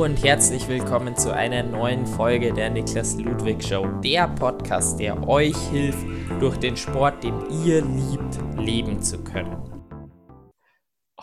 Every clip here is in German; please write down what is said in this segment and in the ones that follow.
Und herzlich willkommen zu einer neuen Folge der Niklas Ludwig Show, der Podcast, der euch hilft, durch den Sport, den ihr liebt, leben zu können.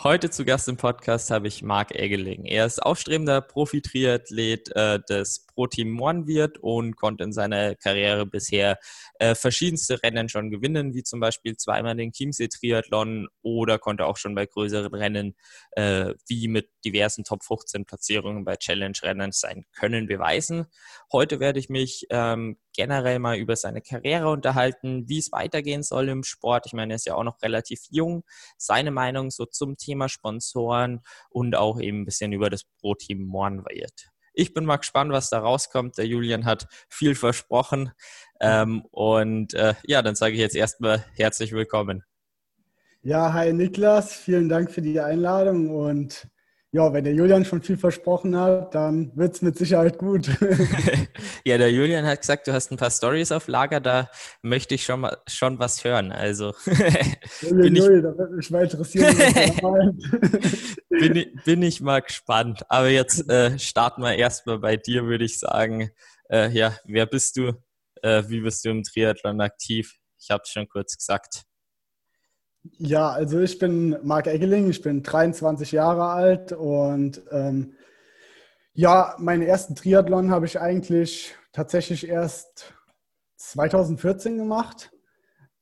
Heute zu Gast im Podcast habe ich Marc Eggeling. Er ist aufstrebender Profi-Triathlet äh, des Pro-Team Moornwirt und konnte in seiner Karriere bisher äh, verschiedenste Rennen schon gewinnen, wie zum Beispiel zweimal den Chiemsee-Triathlon oder konnte auch schon bei größeren Rennen äh, wie mit diversen Top-15-Platzierungen bei Challenge-Rennen sein Können beweisen. Heute werde ich mich ähm, generell mal über seine Karriere unterhalten, wie es weitergehen soll im Sport. Ich meine, er ist ja auch noch relativ jung. Seine Meinung so zum Thema Sponsoren und auch eben ein bisschen über das Pro-Team Moornwirt. Ich bin mal gespannt, was da rauskommt. Der Julian hat viel versprochen. Ähm, und äh, ja, dann sage ich jetzt erstmal herzlich willkommen. Ja, hi Niklas, vielen Dank für die Einladung und ja, wenn der Julian schon viel versprochen hat, dann wird es mit Sicherheit gut. ja, der Julian hat gesagt, du hast ein paar Stories auf Lager, da möchte ich schon mal schon was hören. Also bin, ich, da wird mich mal interessieren, bin, ich, bin ich mal gespannt. Aber jetzt äh, starten wir erstmal bei dir, würde ich sagen. Äh, ja, wer bist du? Äh, wie bist du im Triathlon aktiv? Ich habe es schon kurz gesagt. Ja, also ich bin Marc Eggeling, ich bin 23 Jahre alt und ähm, ja, meinen ersten Triathlon habe ich eigentlich tatsächlich erst 2014 gemacht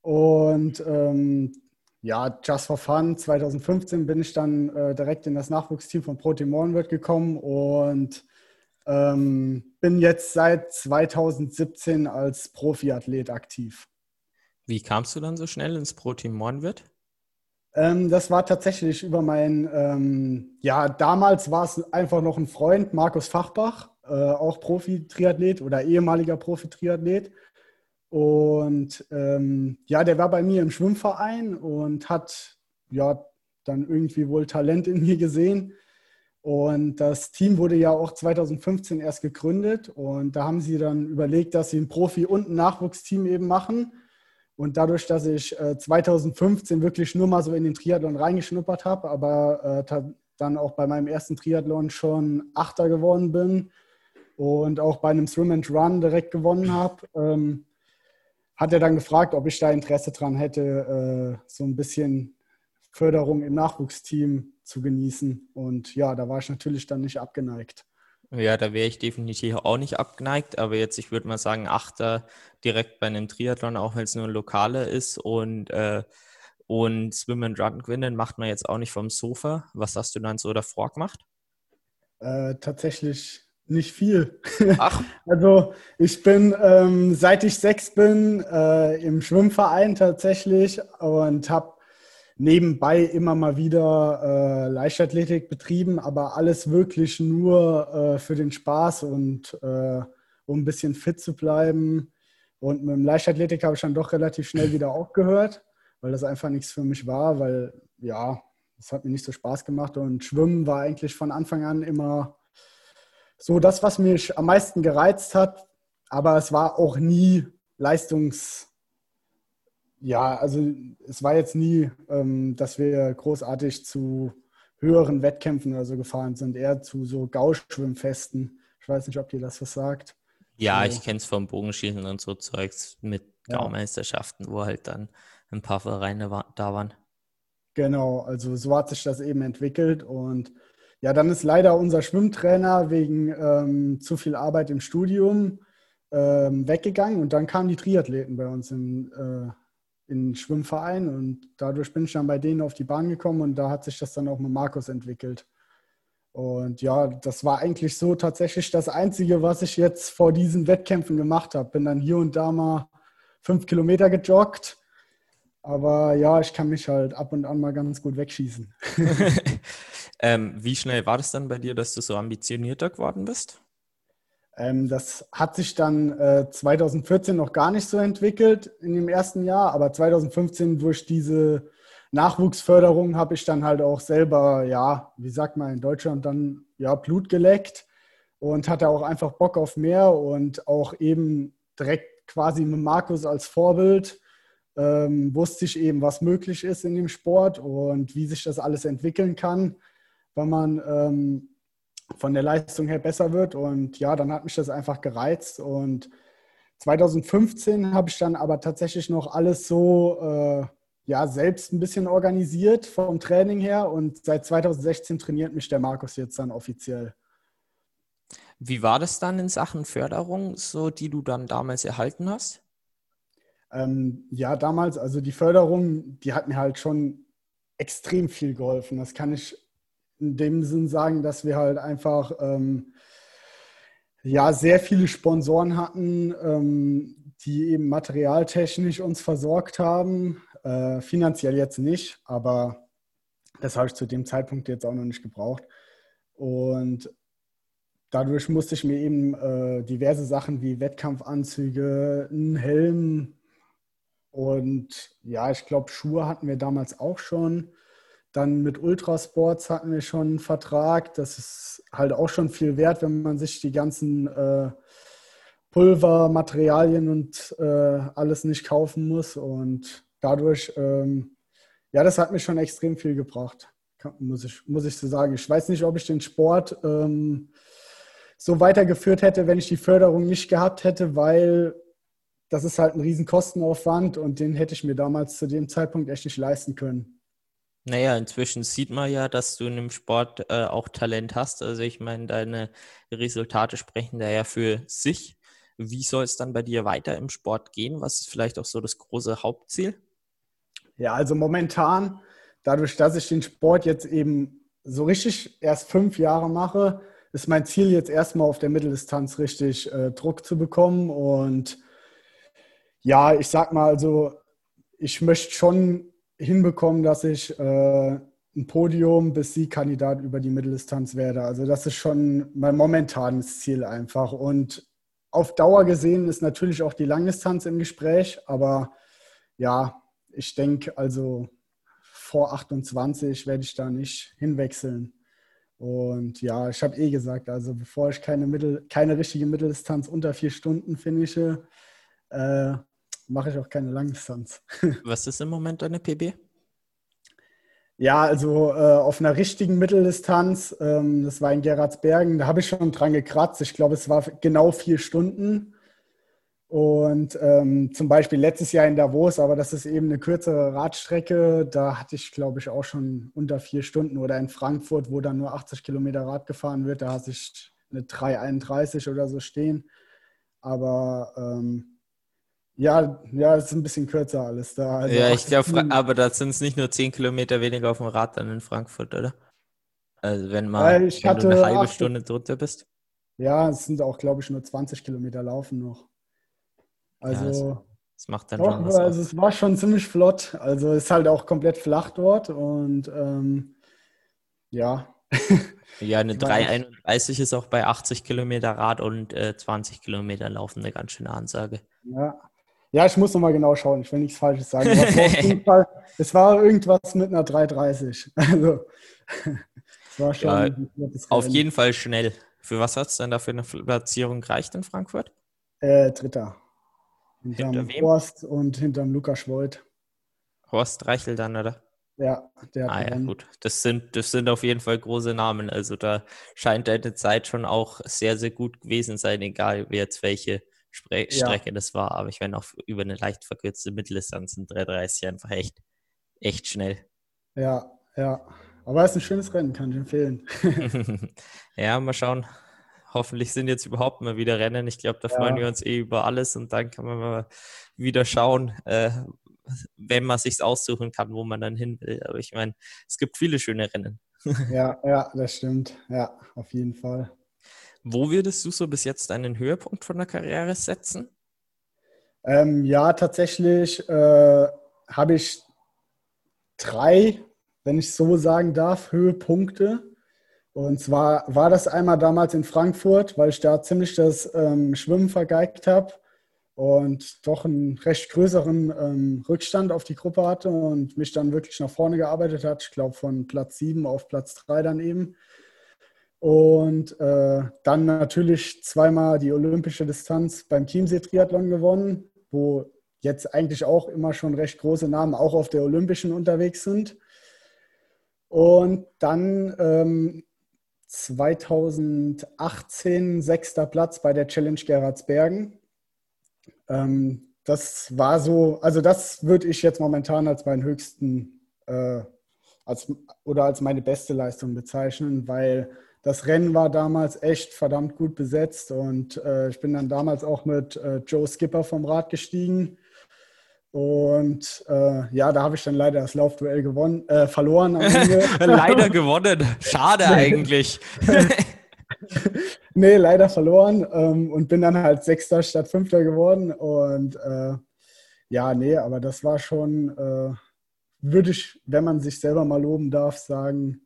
und ähm, ja, just for fun, 2015 bin ich dann äh, direkt in das Nachwuchsteam von Pro Team Morenwirt gekommen und ähm, bin jetzt seit 2017 als Profiathlet aktiv. Wie kamst du dann so schnell ins Pro Team Morenwirt? Ähm, das war tatsächlich über meinen, ähm, ja, damals war es einfach noch ein Freund, Markus Fachbach, äh, auch Profi-Triathlet oder ehemaliger Profi-Triathlet. Und ähm, ja, der war bei mir im Schwimmverein und hat ja dann irgendwie wohl Talent in mir gesehen. Und das Team wurde ja auch 2015 erst gegründet. Und da haben sie dann überlegt, dass sie ein Profi- und ein Nachwuchsteam eben machen. Und dadurch, dass ich äh, 2015 wirklich nur mal so in den Triathlon reingeschnuppert habe, aber äh, dann auch bei meinem ersten Triathlon schon Achter geworden bin und auch bei einem Swim and Run direkt gewonnen habe, ähm, hat er dann gefragt, ob ich da Interesse dran hätte, äh, so ein bisschen Förderung im Nachwuchsteam zu genießen. Und ja, da war ich natürlich dann nicht abgeneigt. Ja, da wäre ich definitiv auch nicht abgeneigt, aber jetzt, ich würde mal sagen, Achter direkt bei einem Triathlon, auch wenn es nur ein Lokale ist und, äh, und Swim and Run gewinnen, macht man jetzt auch nicht vom Sofa. Was hast du dann so davor gemacht? Äh, tatsächlich nicht viel. Ach. also ich bin, ähm, seit ich sechs bin, äh, im Schwimmverein tatsächlich und habe nebenbei immer mal wieder äh, Leichtathletik betrieben, aber alles wirklich nur äh, für den Spaß und äh, um ein bisschen fit zu bleiben. Und mit dem Leichtathletik habe ich dann doch relativ schnell wieder aufgehört, weil das einfach nichts für mich war, weil ja, es hat mir nicht so Spaß gemacht und Schwimmen war eigentlich von Anfang an immer so das, was mich am meisten gereizt hat, aber es war auch nie leistungs ja, also es war jetzt nie, ähm, dass wir großartig zu höheren Wettkämpfen oder so gefahren sind, eher zu so Gauschwimmfesten. Ich weiß nicht, ob dir das was sagt. Ja, so. ich kenne es vom Bogenschießen und so Zeugs mit Gaumeisterschaften, ja. wo halt dann ein paar Vereine war, da waren. Genau, also so hat sich das eben entwickelt und ja, dann ist leider unser Schwimmtrainer wegen ähm, zu viel Arbeit im Studium ähm, weggegangen und dann kamen die Triathleten bei uns in, äh, in Schwimmverein und dadurch bin ich dann bei denen auf die Bahn gekommen und da hat sich das dann auch mit Markus entwickelt. Und ja, das war eigentlich so tatsächlich das Einzige, was ich jetzt vor diesen Wettkämpfen gemacht habe. Bin dann hier und da mal fünf Kilometer gejoggt. Aber ja, ich kann mich halt ab und an mal ganz gut wegschießen. ähm, wie schnell war das dann bei dir, dass du so ambitionierter geworden bist? Ähm, das hat sich dann äh, 2014 noch gar nicht so entwickelt in dem ersten Jahr, aber 2015 durch diese Nachwuchsförderung habe ich dann halt auch selber, ja, wie sagt man in Deutschland, dann ja Blut geleckt und hatte auch einfach Bock auf mehr und auch eben direkt quasi mit Markus als Vorbild ähm, wusste ich eben, was möglich ist in dem Sport und wie sich das alles entwickeln kann, wenn man ähm, von der Leistung her besser wird. Und ja, dann hat mich das einfach gereizt. Und 2015 habe ich dann aber tatsächlich noch alles so äh, ja, selbst ein bisschen organisiert vom Training her. Und seit 2016 trainiert mich der Markus jetzt dann offiziell. Wie war das dann in Sachen Förderung, so die du dann damals erhalten hast? Ähm, ja, damals, also die Förderung, die hat mir halt schon extrem viel geholfen. Das kann ich in dem Sinn sagen, dass wir halt einfach ähm, ja sehr viele Sponsoren hatten, ähm, die eben materialtechnisch uns versorgt haben. Äh, finanziell jetzt nicht, aber das habe ich zu dem Zeitpunkt jetzt auch noch nicht gebraucht. Und dadurch musste ich mir eben äh, diverse Sachen wie Wettkampfanzüge, einen Helm und ja, ich glaube, Schuhe hatten wir damals auch schon. Dann mit Ultrasports hatten wir schon einen Vertrag. Das ist halt auch schon viel wert, wenn man sich die ganzen äh, Pulver, Materialien und äh, alles nicht kaufen muss. Und dadurch, ähm, ja, das hat mir schon extrem viel gebracht, muss ich, muss ich so sagen. Ich weiß nicht, ob ich den Sport ähm, so weitergeführt hätte, wenn ich die Förderung nicht gehabt hätte, weil das ist halt ein riesen Kostenaufwand und den hätte ich mir damals zu dem Zeitpunkt echt nicht leisten können. Naja, inzwischen sieht man ja, dass du in dem Sport äh, auch Talent hast. Also ich meine, deine Resultate sprechen da ja für sich. Wie soll es dann bei dir weiter im Sport gehen? Was ist vielleicht auch so das große Hauptziel? Ja, also momentan, dadurch, dass ich den Sport jetzt eben so richtig erst fünf Jahre mache, ist mein Ziel jetzt erstmal auf der Mitteldistanz richtig äh, Druck zu bekommen und ja, ich sag mal, also ich möchte schon hinbekommen, dass ich äh, ein Podium bis Siegkandidat über die Mitteldistanz werde. Also das ist schon mein momentanes Ziel einfach. Und auf Dauer gesehen ist natürlich auch die Langdistanz im Gespräch, aber ja, ich denke, also vor 28 werde ich da nicht hinwechseln. Und ja, ich habe eh gesagt, also bevor ich keine, Mittel, keine richtige Mitteldistanz unter vier Stunden finische, äh, mache ich auch keine Langdistanz. Was ist im Moment deine PB? Ja, also äh, auf einer richtigen Mitteldistanz, ähm, das war in Gerardsbergen, da habe ich schon dran gekratzt. Ich glaube, es war genau vier Stunden. Und ähm, zum Beispiel letztes Jahr in Davos, aber das ist eben eine kürzere Radstrecke, da hatte ich, glaube ich, auch schon unter vier Stunden. Oder in Frankfurt, wo dann nur 80 Kilometer Rad gefahren wird, da hatte ich eine 3,31 oder so stehen. Aber ähm, ja, ja, es ist ein bisschen kürzer alles da. Also ja, ich glaube, aber da sind es nicht nur 10 Kilometer weniger auf dem Rad dann in Frankfurt, oder? Also wenn, mal, wenn du eine halbe 8, Stunde drunter bist. Ja, es sind auch, glaube ich, nur 20 Kilometer laufen noch. Also, ja, das, macht dann doch, schon was Also es war schon ziemlich flott. Also es ist halt auch komplett flach dort und ähm, ja. Ja, eine 331 ist auch bei 80 Kilometer Rad und äh, 20 Kilometer Laufen eine ganz schöne Ansage. Ja, ja, ich muss nochmal genau schauen. Ich will nichts Falsches sagen. Aber es, war es war irgendwas mit einer 330. Also, es war schon. Ja, auf jeden Fall schnell. Für was hat es denn da für eine Platzierung gereicht in Frankfurt? Äh, Dritter. Hinterm Hinter Horst und hinterm Lukas Voigt. Horst Reichel dann, oder? Ja, der Ah ja, gut. Das sind, das sind auf jeden Fall große Namen. Also da scheint deine Zeit schon auch sehr, sehr gut gewesen sein, egal wer jetzt welche Spre ja. Strecke das war. Aber ich meine auch über eine leicht verkürzte Mitteldistanz in 3,30 einfach echt, echt schnell. Ja, ja. Aber es ist ein schönes Rennen, kann ich empfehlen. ja, mal schauen. Hoffentlich sind jetzt überhaupt mal wieder Rennen. Ich glaube, da ja. freuen wir uns eh über alles und dann kann man mal wieder schauen, äh, wenn man sich aussuchen kann, wo man dann hin will. Aber ich meine, es gibt viele schöne Rennen. ja, ja, das stimmt. Ja, auf jeden Fall. Wo würdest du so bis jetzt einen Höhepunkt von der Karriere setzen? Ähm, ja, tatsächlich äh, habe ich drei, wenn ich so sagen darf, Höhepunkte. Und zwar war das einmal damals in Frankfurt, weil ich da ziemlich das ähm, Schwimmen vergeigt habe und doch einen recht größeren ähm, Rückstand auf die Gruppe hatte und mich dann wirklich nach vorne gearbeitet hat. Ich glaube von Platz 7 auf Platz 3 dann eben. Und äh, dann natürlich zweimal die olympische Distanz beim Chiemsee-Triathlon gewonnen, wo jetzt eigentlich auch immer schon recht große Namen auch auf der olympischen unterwegs sind. Und dann ähm, 2018 sechster Platz bei der Challenge Gerardsbergen. Ähm, das war so, also das würde ich jetzt momentan als meinen höchsten äh, als, oder als meine beste Leistung bezeichnen, weil das Rennen war damals echt verdammt gut besetzt und äh, ich bin dann damals auch mit äh, Joe Skipper vom Rad gestiegen. Und äh, ja, da habe ich dann leider das Laufduell gewonnen, äh, verloren. leider gewonnen. Schade eigentlich. nee, leider verloren ähm, und bin dann halt Sechster statt Fünfter geworden. Und äh, ja, nee, aber das war schon, äh, würde ich, wenn man sich selber mal loben darf, sagen,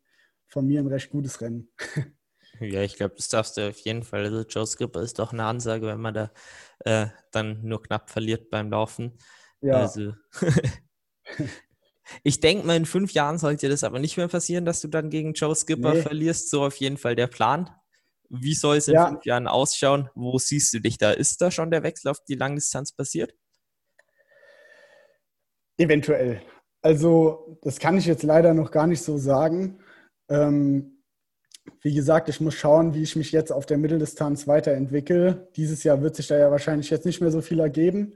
von mir ein recht gutes Rennen. Ja, ich glaube, das darfst du auf jeden Fall. Also Joe Skipper ist doch eine Ansage, wenn man da äh, dann nur knapp verliert beim Laufen. Ja. Also ich denke mal, in fünf Jahren sollte das aber nicht mehr passieren, dass du dann gegen Joe Skipper nee. verlierst. So auf jeden Fall der Plan. Wie soll es in ja. fünf Jahren ausschauen? Wo siehst du dich da? Ist da schon der Wechsel auf die Langdistanz passiert? Eventuell. Also, das kann ich jetzt leider noch gar nicht so sagen. Ähm, wie gesagt, ich muss schauen, wie ich mich jetzt auf der Mitteldistanz weiterentwickle. Dieses Jahr wird sich da ja wahrscheinlich jetzt nicht mehr so viel ergeben.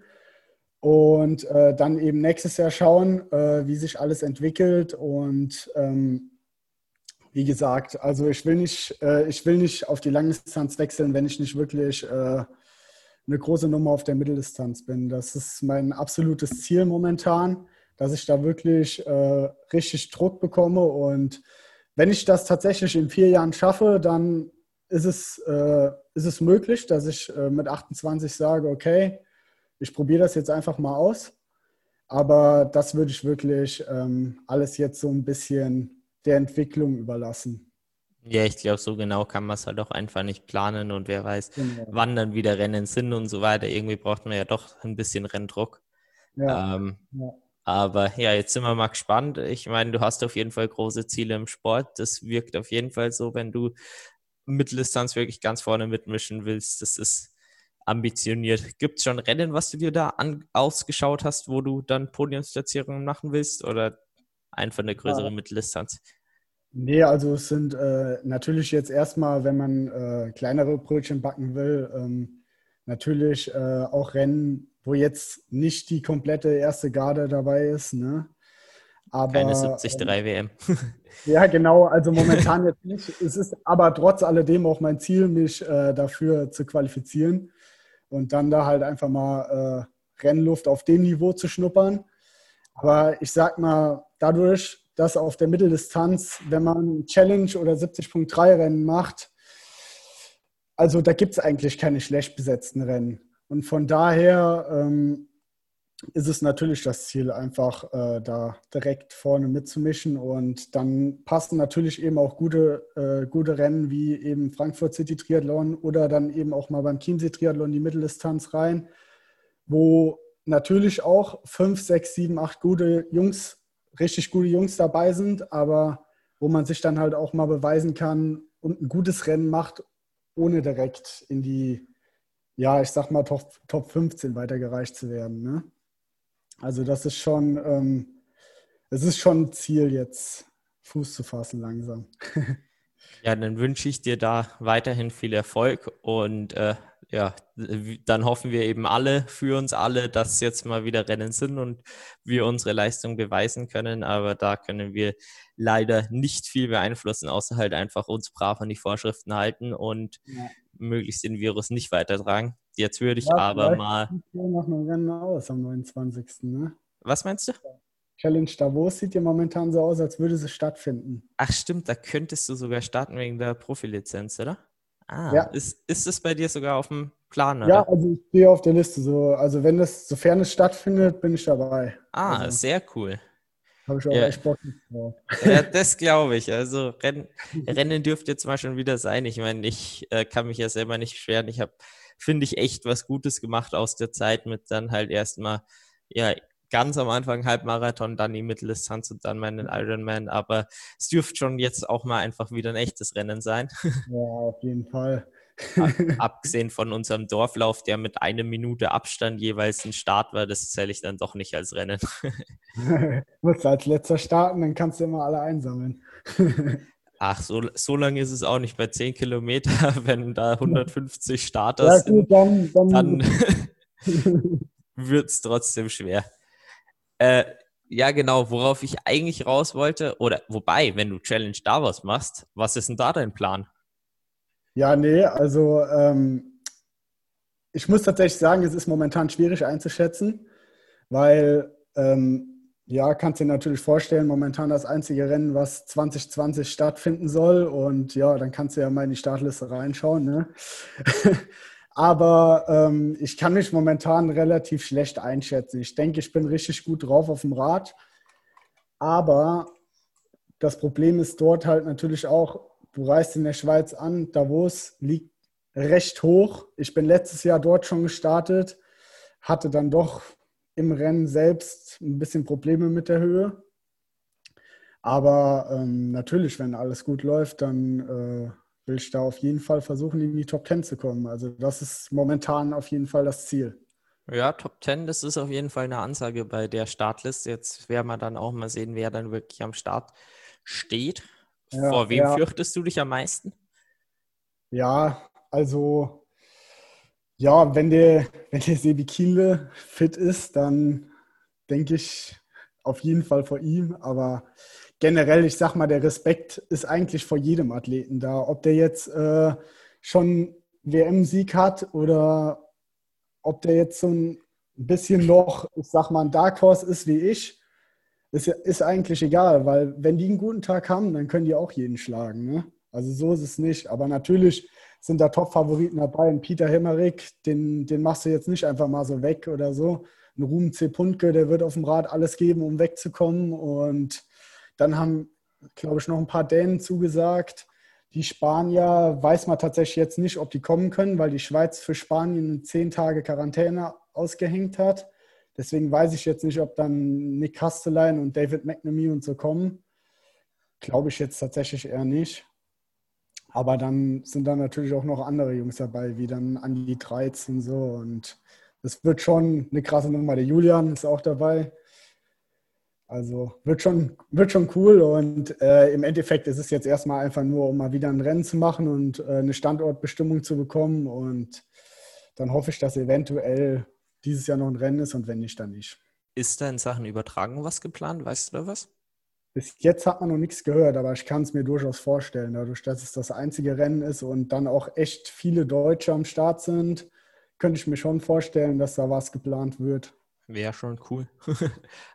Und äh, dann eben nächstes Jahr schauen, äh, wie sich alles entwickelt. Und ähm, wie gesagt, also ich will nicht, äh, ich will nicht auf die Langdistanz wechseln, wenn ich nicht wirklich äh, eine große Nummer auf der Mitteldistanz bin. Das ist mein absolutes Ziel momentan, dass ich da wirklich äh, richtig Druck bekomme und wenn ich das tatsächlich in vier Jahren schaffe, dann ist es, äh, ist es möglich, dass ich äh, mit 28 sage, okay, ich probiere das jetzt einfach mal aus. Aber das würde ich wirklich ähm, alles jetzt so ein bisschen der Entwicklung überlassen. Ja, ich glaube, so genau kann man es halt auch einfach nicht planen und wer weiß, genau. wann dann wieder Rennen sind und so weiter. Irgendwie braucht man ja doch ein bisschen Renndruck. Ja. Ähm, ja. Aber ja, jetzt sind wir mal gespannt. Ich meine, du hast auf jeden Fall große Ziele im Sport. Das wirkt auf jeden Fall so, wenn du Mitteldistanz wirklich ganz vorne mitmischen willst. Das ist ambitioniert. Gibt es schon Rennen, was du dir da an, ausgeschaut hast, wo du dann Podiumsplatzierungen machen willst oder einfach eine größere ja. Mitteldistanz? Nee, also es sind äh, natürlich jetzt erstmal, wenn man äh, kleinere Brötchen backen will, ähm, natürlich äh, auch Rennen, wo jetzt nicht die komplette erste Garde dabei ist. Ne? Aber, Keine 73 ähm, WM. ja, genau. Also momentan jetzt nicht. Es ist aber trotz alledem auch mein Ziel, mich äh, dafür zu qualifizieren und dann da halt einfach mal äh, Rennluft auf dem Niveau zu schnuppern. Aber ich sag mal, dadurch, dass auf der Mitteldistanz, wenn man Challenge oder 70.3 Rennen macht, also da gibt es eigentlich keine schlecht besetzten Rennen. Und von daher ähm, ist es natürlich das Ziel, einfach äh, da direkt vorne mitzumischen. Und dann passen natürlich eben auch gute, äh, gute Rennen wie eben Frankfurt City Triathlon oder dann eben auch mal beim Chiemsee Triathlon die Mitteldistanz rein, wo natürlich auch fünf, sechs, sieben, acht gute Jungs, richtig gute Jungs dabei sind, aber wo man sich dann halt auch mal beweisen kann und ein gutes Rennen macht, ohne direkt in die ja, ich sag mal, Top, Top 15 weitergereicht zu werden. Ne? Also das ist schon, ähm, es ist schon ein Ziel jetzt, Fuß zu fassen langsam. ja, dann wünsche ich dir da weiterhin viel Erfolg und äh, ja, dann hoffen wir eben alle für uns alle, dass jetzt mal wieder Rennen sind und wir unsere Leistung beweisen können. Aber da können wir leider nicht viel beeinflussen, außer halt einfach uns brav an die Vorschriften halten und ja möglichst den Virus nicht weitertragen. Jetzt würde ich ja, aber mal. noch ein Rennen aus am 29. Ne? Was meinst du? Challenge Davos sieht ja momentan so aus, als würde sie stattfinden. Ach stimmt, da könntest du sogar starten wegen der Profilizenz, oder? Ah, ja. ist, ist es bei dir sogar auf dem Plan, oder? Ja, also ich stehe auf der Liste. So, also wenn es, sofern es stattfindet, bin ich dabei. Ah, also. sehr cool. Habe ich auch ja. echt Bock drauf. Ja, das glaube ich. Also Rennen, Rennen dürfte jetzt mal schon wieder sein. Ich meine, ich äh, kann mich ja selber nicht beschweren. Ich habe, finde ich, echt was Gutes gemacht aus der Zeit mit dann halt erstmal, ja, ganz am Anfang Halbmarathon, dann die Mitteldistanz und dann meinen Ironman. Aber es dürfte schon jetzt auch mal einfach wieder ein echtes Rennen sein. Ja, auf jeden Fall. Abgesehen von unserem Dorflauf, der mit einer Minute Abstand jeweils ein Start war, das zähle ich dann doch nicht als Rennen. du musst als letzter starten, dann kannst du immer alle einsammeln. Ach, so, so lange ist es auch nicht bei 10 Kilometer, wenn da 150 Starter ja, sind, dann, dann, dann wird es trotzdem schwer. Äh, ja, genau, worauf ich eigentlich raus wollte, oder wobei, wenn du Challenge Davos machst, was ist denn da dein Plan? Ja, nee, also ähm, ich muss tatsächlich sagen, es ist momentan schwierig einzuschätzen, weil ähm, ja, kannst dir natürlich vorstellen, momentan das einzige Rennen, was 2020 stattfinden soll. Und ja, dann kannst du ja mal in die Startliste reinschauen. Ne? Aber ähm, ich kann mich momentan relativ schlecht einschätzen. Ich denke, ich bin richtig gut drauf auf dem Rad. Aber das Problem ist dort halt natürlich auch, du reist in der Schweiz an, Davos liegt recht hoch. Ich bin letztes Jahr dort schon gestartet, hatte dann doch im Rennen selbst ein bisschen Probleme mit der Höhe. Aber ähm, natürlich, wenn alles gut läuft, dann äh, will ich da auf jeden Fall versuchen, in die Top 10 zu kommen. Also das ist momentan auf jeden Fall das Ziel. Ja, Top 10, das ist auf jeden Fall eine Ansage bei der Startliste. Jetzt werden wir dann auch mal sehen, wer dann wirklich am Start steht. Ja, Vor wem ja. fürchtest du dich am meisten? Ja, also ja, wenn der, wenn der Sebi Kiele fit ist, dann denke ich auf jeden Fall vor ihm. Aber generell, ich sag mal, der Respekt ist eigentlich vor jedem Athleten da. Ob der jetzt äh, schon WM-Sieg hat oder ob der jetzt so ein bisschen noch, ich sag mal, ein Dark Horse ist wie ich, ist, ist eigentlich egal, weil wenn die einen guten Tag haben, dann können die auch jeden schlagen. Ne? Also so ist es nicht. Aber natürlich sind da Top-Favoriten dabei. Ein Peter Hemmerich, den, den machst du jetzt nicht einfach mal so weg oder so. Ein Ruben C. Puntke, der wird auf dem Rad alles geben, um wegzukommen. Und dann haben, glaube ich, noch ein paar Dänen zugesagt. Die Spanier weiß man tatsächlich jetzt nicht, ob die kommen können, weil die Schweiz für Spanien zehn Tage Quarantäne ausgehängt hat. Deswegen weiß ich jetzt nicht, ob dann Nick Kastelein und David McNamee und so kommen. Glaube ich jetzt tatsächlich eher nicht. Aber dann sind da natürlich auch noch andere Jungs dabei, wie dann Andi Dreiz und so. Und das wird schon eine krasse Nummer. Der Julian ist auch dabei. Also wird schon, wird schon cool und äh, im Endeffekt ist es jetzt erstmal einfach nur, um mal wieder ein Rennen zu machen und äh, eine Standortbestimmung zu bekommen. Und dann hoffe ich, dass eventuell dieses Jahr noch ein Rennen ist und wenn nicht, dann nicht. Ist da in Sachen Übertragung was geplant? Weißt du da was? Bis jetzt hat man noch nichts gehört, aber ich kann es mir durchaus vorstellen, dadurch, dass es das einzige Rennen ist und dann auch echt viele Deutsche am Start sind, könnte ich mir schon vorstellen, dass da was geplant wird. Wäre schon cool.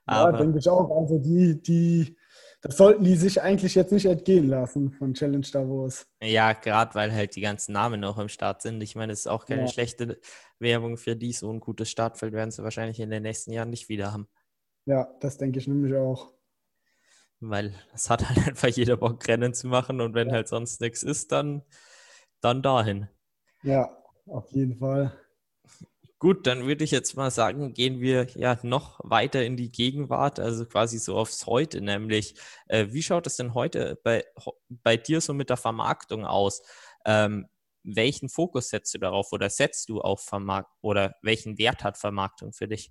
ja, denke ich auch. Also die, die, das sollten die sich eigentlich jetzt nicht entgehen lassen von Challenge Davos. Ja, gerade weil halt die ganzen Namen noch im Start sind. Ich meine, es ist auch keine ja. schlechte Werbung für die. So ein gutes Startfeld werden sie wahrscheinlich in den nächsten Jahren nicht wieder haben. Ja, das denke ich nämlich auch. Weil es hat halt einfach jeder Bock, Rennen zu machen und wenn halt sonst nichts ist, dann, dann dahin. Ja, auf jeden Fall. Gut, dann würde ich jetzt mal sagen, gehen wir ja noch weiter in die Gegenwart, also quasi so aufs Heute, nämlich äh, wie schaut es denn heute bei, bei dir so mit der Vermarktung aus? Ähm, welchen Fokus setzt du darauf oder setzt du auf Vermarktung oder welchen Wert hat Vermarktung für dich?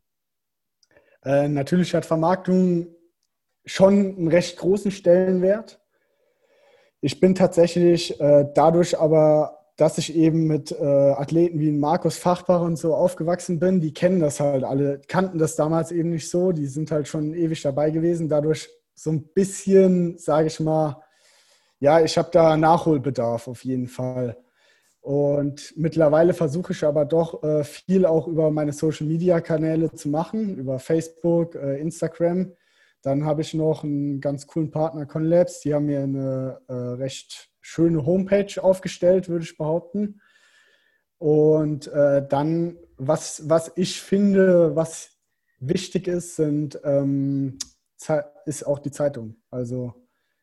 Äh, natürlich hat Vermarktung schon einen recht großen Stellenwert. Ich bin tatsächlich äh, dadurch aber, dass ich eben mit äh, Athleten wie Markus Fachbach und so aufgewachsen bin, die kennen das halt alle, kannten das damals eben nicht so, die sind halt schon ewig dabei gewesen. Dadurch so ein bisschen, sage ich mal, ja, ich habe da Nachholbedarf auf jeden Fall. Und mittlerweile versuche ich aber doch äh, viel auch über meine Social-Media-Kanäle zu machen, über Facebook, äh, Instagram dann habe ich noch einen ganz coolen Partner, Conlabs. Die haben mir eine äh, recht schöne Homepage aufgestellt, würde ich behaupten. Und äh, dann, was, was ich finde, was wichtig ist, sind, ähm, ist auch die Zeitung. Also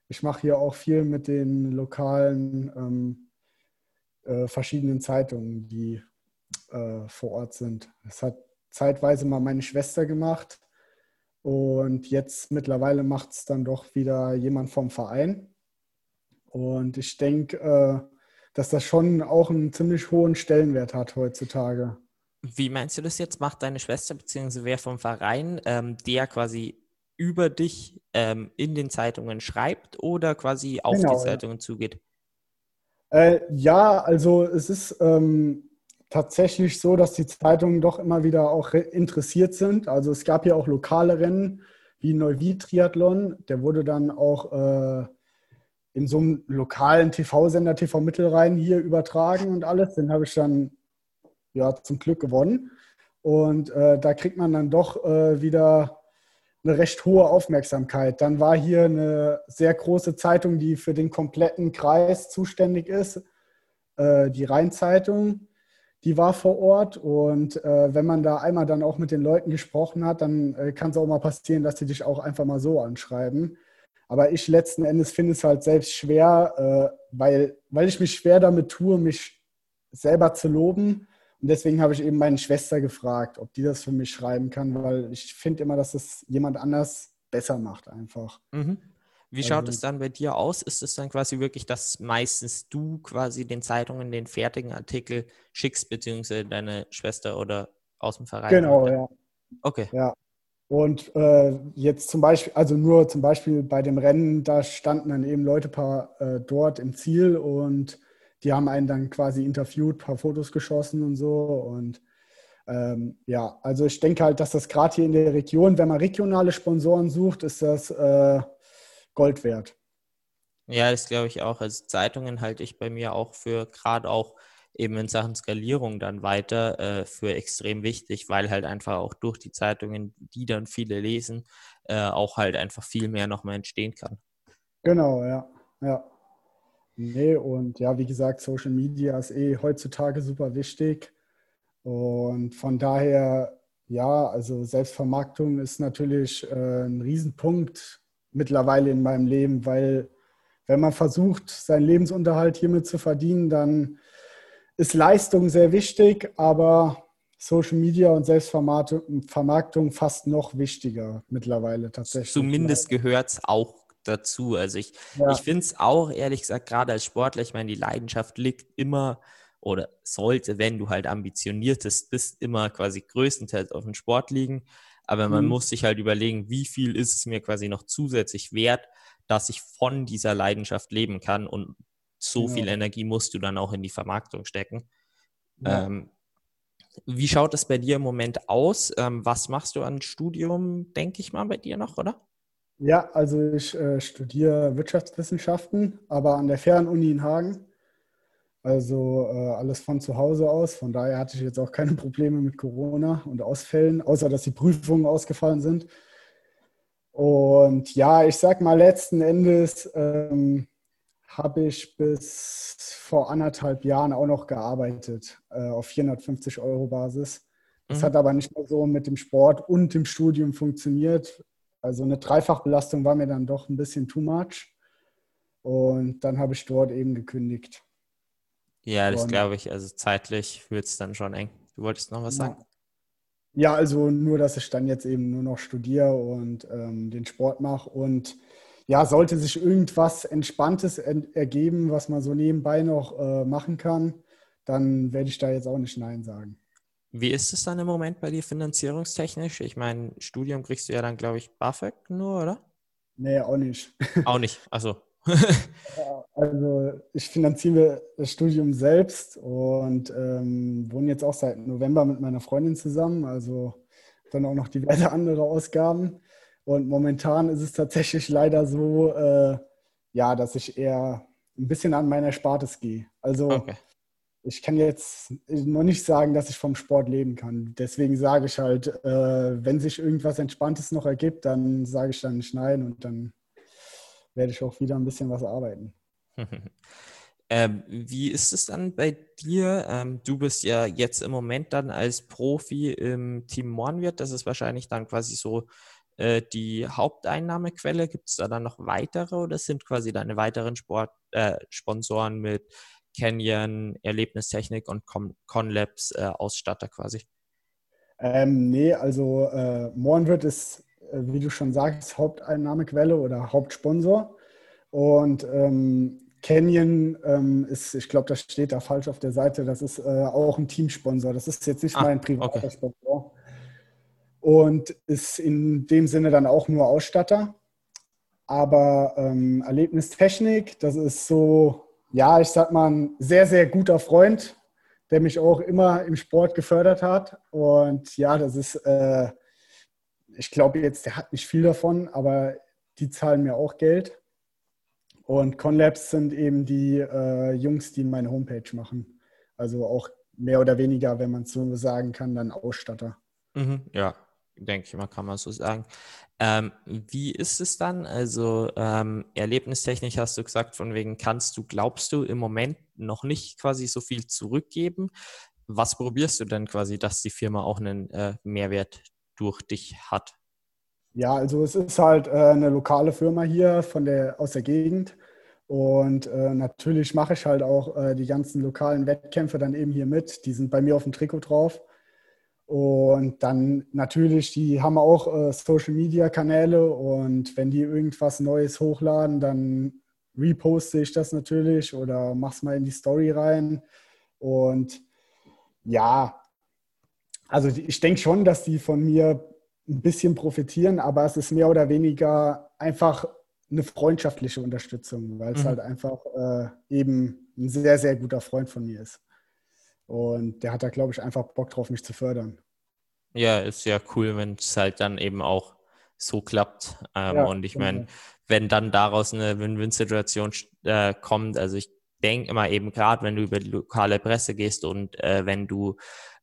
ich mache hier auch viel mit den lokalen ähm, äh, verschiedenen Zeitungen, die äh, vor Ort sind. Das hat zeitweise mal meine Schwester gemacht. Und jetzt mittlerweile macht es dann doch wieder jemand vom Verein. Und ich denke, äh, dass das schon auch einen ziemlich hohen Stellenwert hat heutzutage. Wie meinst du das jetzt? Macht deine Schwester bzw. wer vom Verein, ähm, der quasi über dich ähm, in den Zeitungen schreibt oder quasi auf genau, die Zeitungen ja. zugeht? Äh, ja, also es ist ähm, tatsächlich so, dass die Zeitungen doch immer wieder auch interessiert sind. Also es gab ja auch lokale Rennen wie Neuwied-Triathlon. Der wurde dann auch äh, in so einem lokalen TV-Sender TV Mittelrhein hier übertragen und alles. Den habe ich dann ja zum Glück gewonnen. Und äh, da kriegt man dann doch äh, wieder eine recht hohe Aufmerksamkeit. Dann war hier eine sehr große Zeitung, die für den kompletten Kreis zuständig ist, äh, die Rheinzeitung. Die war vor Ort und äh, wenn man da einmal dann auch mit den Leuten gesprochen hat, dann äh, kann es auch mal passieren, dass sie dich auch einfach mal so anschreiben. Aber ich letzten Endes finde es halt selbst schwer, äh, weil, weil ich mich schwer damit tue, mich selber zu loben und deswegen habe ich eben meine Schwester gefragt, ob die das für mich schreiben kann, weil ich finde immer, dass das jemand anders besser macht einfach. Mhm. Wie also, schaut es dann bei dir aus? Ist es dann quasi wirklich, dass meistens du quasi den Zeitungen den fertigen Artikel schickst, beziehungsweise deine Schwester oder aus dem Verein? Genau, ja. Okay. Ja. Und äh, jetzt zum Beispiel, also nur zum Beispiel bei dem Rennen, da standen dann eben Leute paar, äh, dort im Ziel und die haben einen dann quasi interviewt, paar Fotos geschossen und so. Und ähm, ja, also ich denke halt, dass das gerade hier in der Region, wenn man regionale Sponsoren sucht, ist das äh, Gold wert. Ja, das glaube ich auch. Also Zeitungen halte ich bei mir auch für gerade auch eben in Sachen Skalierung dann weiter äh, für extrem wichtig, weil halt einfach auch durch die Zeitungen, die dann viele lesen, äh, auch halt einfach viel mehr nochmal entstehen kann. Genau, ja. ja. Nee, und ja, wie gesagt, Social Media ist eh heutzutage super wichtig. Und von daher, ja, also Selbstvermarktung ist natürlich äh, ein Riesenpunkt mittlerweile in meinem Leben, weil wenn man versucht, seinen Lebensunterhalt hiermit zu verdienen, dann ist Leistung sehr wichtig, aber Social Media und Selbstvermarktung fast noch wichtiger mittlerweile tatsächlich. Zumindest gehört es auch dazu. Also ich, ja. ich finde es auch, ehrlich gesagt, gerade als Sportler, ich meine, die Leidenschaft liegt immer oder sollte, wenn du halt ambitioniertest bist, immer quasi größtenteils auf den Sport liegen. Aber man mhm. muss sich halt überlegen, wie viel ist es mir quasi noch zusätzlich wert, dass ich von dieser Leidenschaft leben kann und so ja. viel Energie musst du dann auch in die Vermarktung stecken. Ja. Ähm, wie schaut das bei dir im Moment aus? Ähm, was machst du an Studium, denke ich mal, bei dir noch, oder? Ja, also ich äh, studiere Wirtschaftswissenschaften, aber an der Fernuni in Hagen. Also äh, alles von zu Hause aus. Von daher hatte ich jetzt auch keine Probleme mit Corona und Ausfällen, außer dass die Prüfungen ausgefallen sind. Und ja, ich sag mal, letzten Endes ähm, habe ich bis vor anderthalb Jahren auch noch gearbeitet äh, auf 450 Euro Basis. Das mhm. hat aber nicht mehr so mit dem Sport und dem Studium funktioniert, also eine Dreifachbelastung war mir dann doch ein bisschen too much. Und dann habe ich dort eben gekündigt. Ja, das glaube ich. Also zeitlich wird es dann schon eng. Du wolltest noch was sagen? Ja, also nur, dass ich dann jetzt eben nur noch studiere und ähm, den Sport mache. Und ja, sollte sich irgendwas Entspanntes ergeben, was man so nebenbei noch äh, machen kann, dann werde ich da jetzt auch nicht Nein sagen. Wie ist es dann im Moment bei dir finanzierungstechnisch? Ich meine, Studium kriegst du ja dann, glaube ich, BAföG nur, oder? Nee, auch nicht. Auch nicht, also. also ich finanziere das Studium selbst und ähm, wohne jetzt auch seit November mit meiner Freundin zusammen, also dann auch noch diverse andere Ausgaben. Und momentan ist es tatsächlich leider so, äh, ja, dass ich eher ein bisschen an meiner Spartes gehe. Also okay ich kann jetzt noch nicht sagen, dass ich vom Sport leben kann. Deswegen sage ich halt, äh, wenn sich irgendwas Entspanntes noch ergibt, dann sage ich dann nicht nein und dann werde ich auch wieder ein bisschen was arbeiten. ähm, wie ist es dann bei dir? Ähm, du bist ja jetzt im Moment dann als Profi im Team Mornwirt. Das ist wahrscheinlich dann quasi so äh, die Haupteinnahmequelle. Gibt es da dann noch weitere oder sind quasi deine weiteren Sport, äh, Sponsoren mit Canyon, Erlebnistechnik und Conlabs äh, Ausstatter quasi? Ähm, nee, also äh, Mohrenwirt ist, äh, wie du schon sagst, Haupteinnahmequelle oder Hauptsponsor. Und ähm, Canyon ähm, ist, ich glaube, das steht da falsch auf der Seite, das ist äh, auch ein Teamsponsor. Das ist jetzt nicht ah, mein privater okay. Sponsor. Und ist in dem Sinne dann auch nur Ausstatter. Aber ähm, Erlebnistechnik, das ist so, ja, ich sag mal, ein sehr, sehr guter Freund, der mich auch immer im Sport gefördert hat. Und ja, das ist, äh, ich glaube jetzt, der hat nicht viel davon, aber die zahlen mir auch Geld. Und Conlabs sind eben die äh, Jungs, die meine Homepage machen. Also auch mehr oder weniger, wenn man es so sagen kann, dann Ausstatter. Mhm, ja, denke ich mal, kann man so sagen. Ähm, wie ist es dann? Also ähm, erlebnistechnisch hast du gesagt, von wegen kannst du, glaubst du im Moment noch nicht quasi so viel zurückgeben. Was probierst du denn quasi, dass die Firma auch einen äh, Mehrwert durch dich hat? Ja, also es ist halt äh, eine lokale Firma hier von der, aus der Gegend. Und äh, natürlich mache ich halt auch äh, die ganzen lokalen Wettkämpfe dann eben hier mit. Die sind bei mir auf dem Trikot drauf. Und dann natürlich, die haben auch äh, Social-Media-Kanäle und wenn die irgendwas Neues hochladen, dann reposte ich das natürlich oder mach's mal in die Story rein. Und ja, also ich denke schon, dass die von mir ein bisschen profitieren, aber es ist mehr oder weniger einfach eine freundschaftliche Unterstützung, weil es mhm. halt einfach äh, eben ein sehr, sehr guter Freund von mir ist. Und der hat da, glaube ich, einfach Bock drauf, mich zu fördern. Ja, ist ja cool, wenn es halt dann eben auch so klappt. Ähm, ja, und ich meine, genau. wenn dann daraus eine Win-Win-Situation äh, kommt, also ich denke immer eben gerade, wenn du über die lokale Presse gehst und äh, wenn du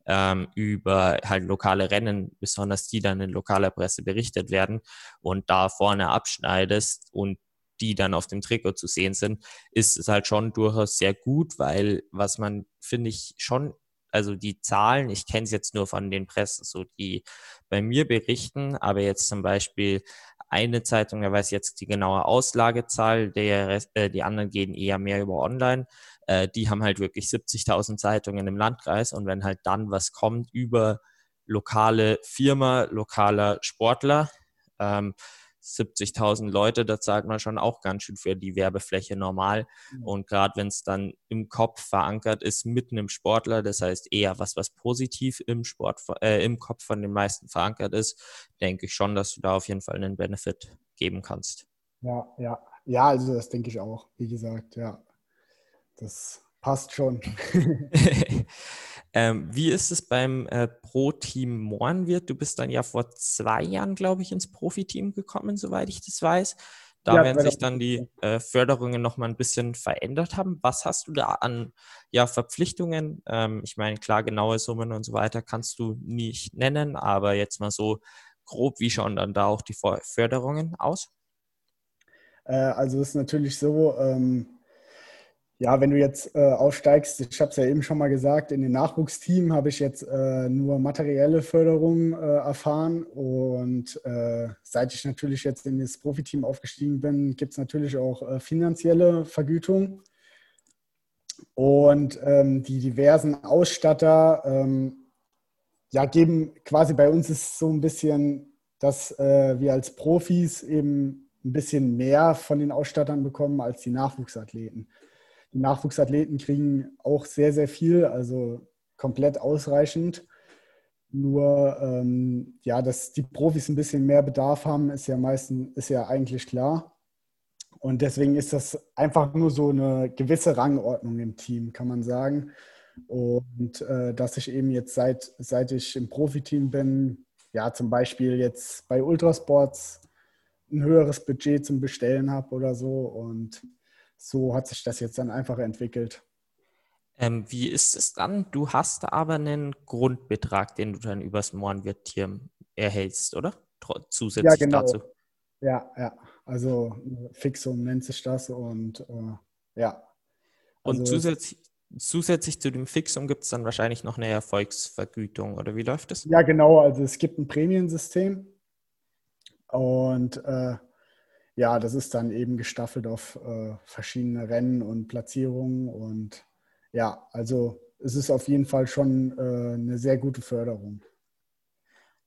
ähm, über halt lokale Rennen, besonders die dann in lokaler Presse berichtet werden und da vorne abschneidest und die dann auf dem Trikot zu sehen sind, ist es halt schon durchaus sehr gut, weil was man, finde ich, schon, also die Zahlen, ich kenne es jetzt nur von den Pressen, so die bei mir berichten, aber jetzt zum Beispiel eine Zeitung, da weiß jetzt die genaue Auslagezahl, der Rest, äh, die anderen gehen eher mehr über online. Äh, die haben halt wirklich 70.000 Zeitungen im Landkreis und wenn halt dann was kommt über lokale Firma, lokaler Sportler, ähm, 70.000 Leute, das sagt man schon auch ganz schön für die Werbefläche normal. Mhm. Und gerade wenn es dann im Kopf verankert ist, mitten im Sportler, das heißt eher was, was positiv im Sport, äh, im Kopf von den meisten verankert ist, denke ich schon, dass du da auf jeden Fall einen Benefit geben kannst. Ja, ja, ja, also das denke ich auch, wie gesagt, ja. Das passt schon. Ähm, wie ist es beim äh, Pro-Team Mornwirt? Du bist dann ja vor zwei Jahren, glaube ich, ins Profiteam gekommen, soweit ich das weiß. Da ja, werden sich dann die äh, Förderungen nochmal ein bisschen verändert haben. Was hast du da an ja, Verpflichtungen? Ähm, ich meine, klar, genaue Summen und so weiter kannst du nicht nennen, aber jetzt mal so grob, wie schauen dann da auch die Förderungen aus? Äh, also es ist natürlich so, ähm, ja, wenn du jetzt äh, aufsteigst, ich habe es ja eben schon mal gesagt, in den Nachwuchsteam habe ich jetzt äh, nur materielle Förderung äh, erfahren. Und äh, seit ich natürlich jetzt in das Profiteam aufgestiegen bin, gibt es natürlich auch äh, finanzielle Vergütung. Und ähm, die diversen Ausstatter ähm, ja, geben quasi bei uns ist so ein bisschen, dass äh, wir als Profis eben ein bisschen mehr von den Ausstattern bekommen als die Nachwuchsathleten. Die Nachwuchsathleten kriegen auch sehr, sehr viel, also komplett ausreichend. Nur, ähm, ja, dass die Profis ein bisschen mehr Bedarf haben, ist ja meistens, ist ja eigentlich klar. Und deswegen ist das einfach nur so eine gewisse Rangordnung im Team, kann man sagen. Und äh, dass ich eben jetzt seit, seit ich im Profiteam bin, ja, zum Beispiel jetzt bei Ultrasports ein höheres Budget zum Bestellen habe oder so. Und so hat sich das jetzt dann einfach entwickelt. Ähm, wie ist es dann? Du hast aber einen Grundbetrag, den du dann übers Mohrenwirtier erhältst, oder? Zusätzlich ja, genau. dazu. Ja, ja. Also Fixum nennt sich das und äh, ja. Also, und zusätzlich, zusätzlich zu dem Fixum gibt es dann wahrscheinlich noch eine Erfolgsvergütung, oder wie läuft das? Ja, genau. Also es gibt ein Prämiensystem und äh, ja, das ist dann eben gestaffelt auf äh, verschiedene Rennen und Platzierungen. Und ja, also es ist auf jeden Fall schon äh, eine sehr gute Förderung.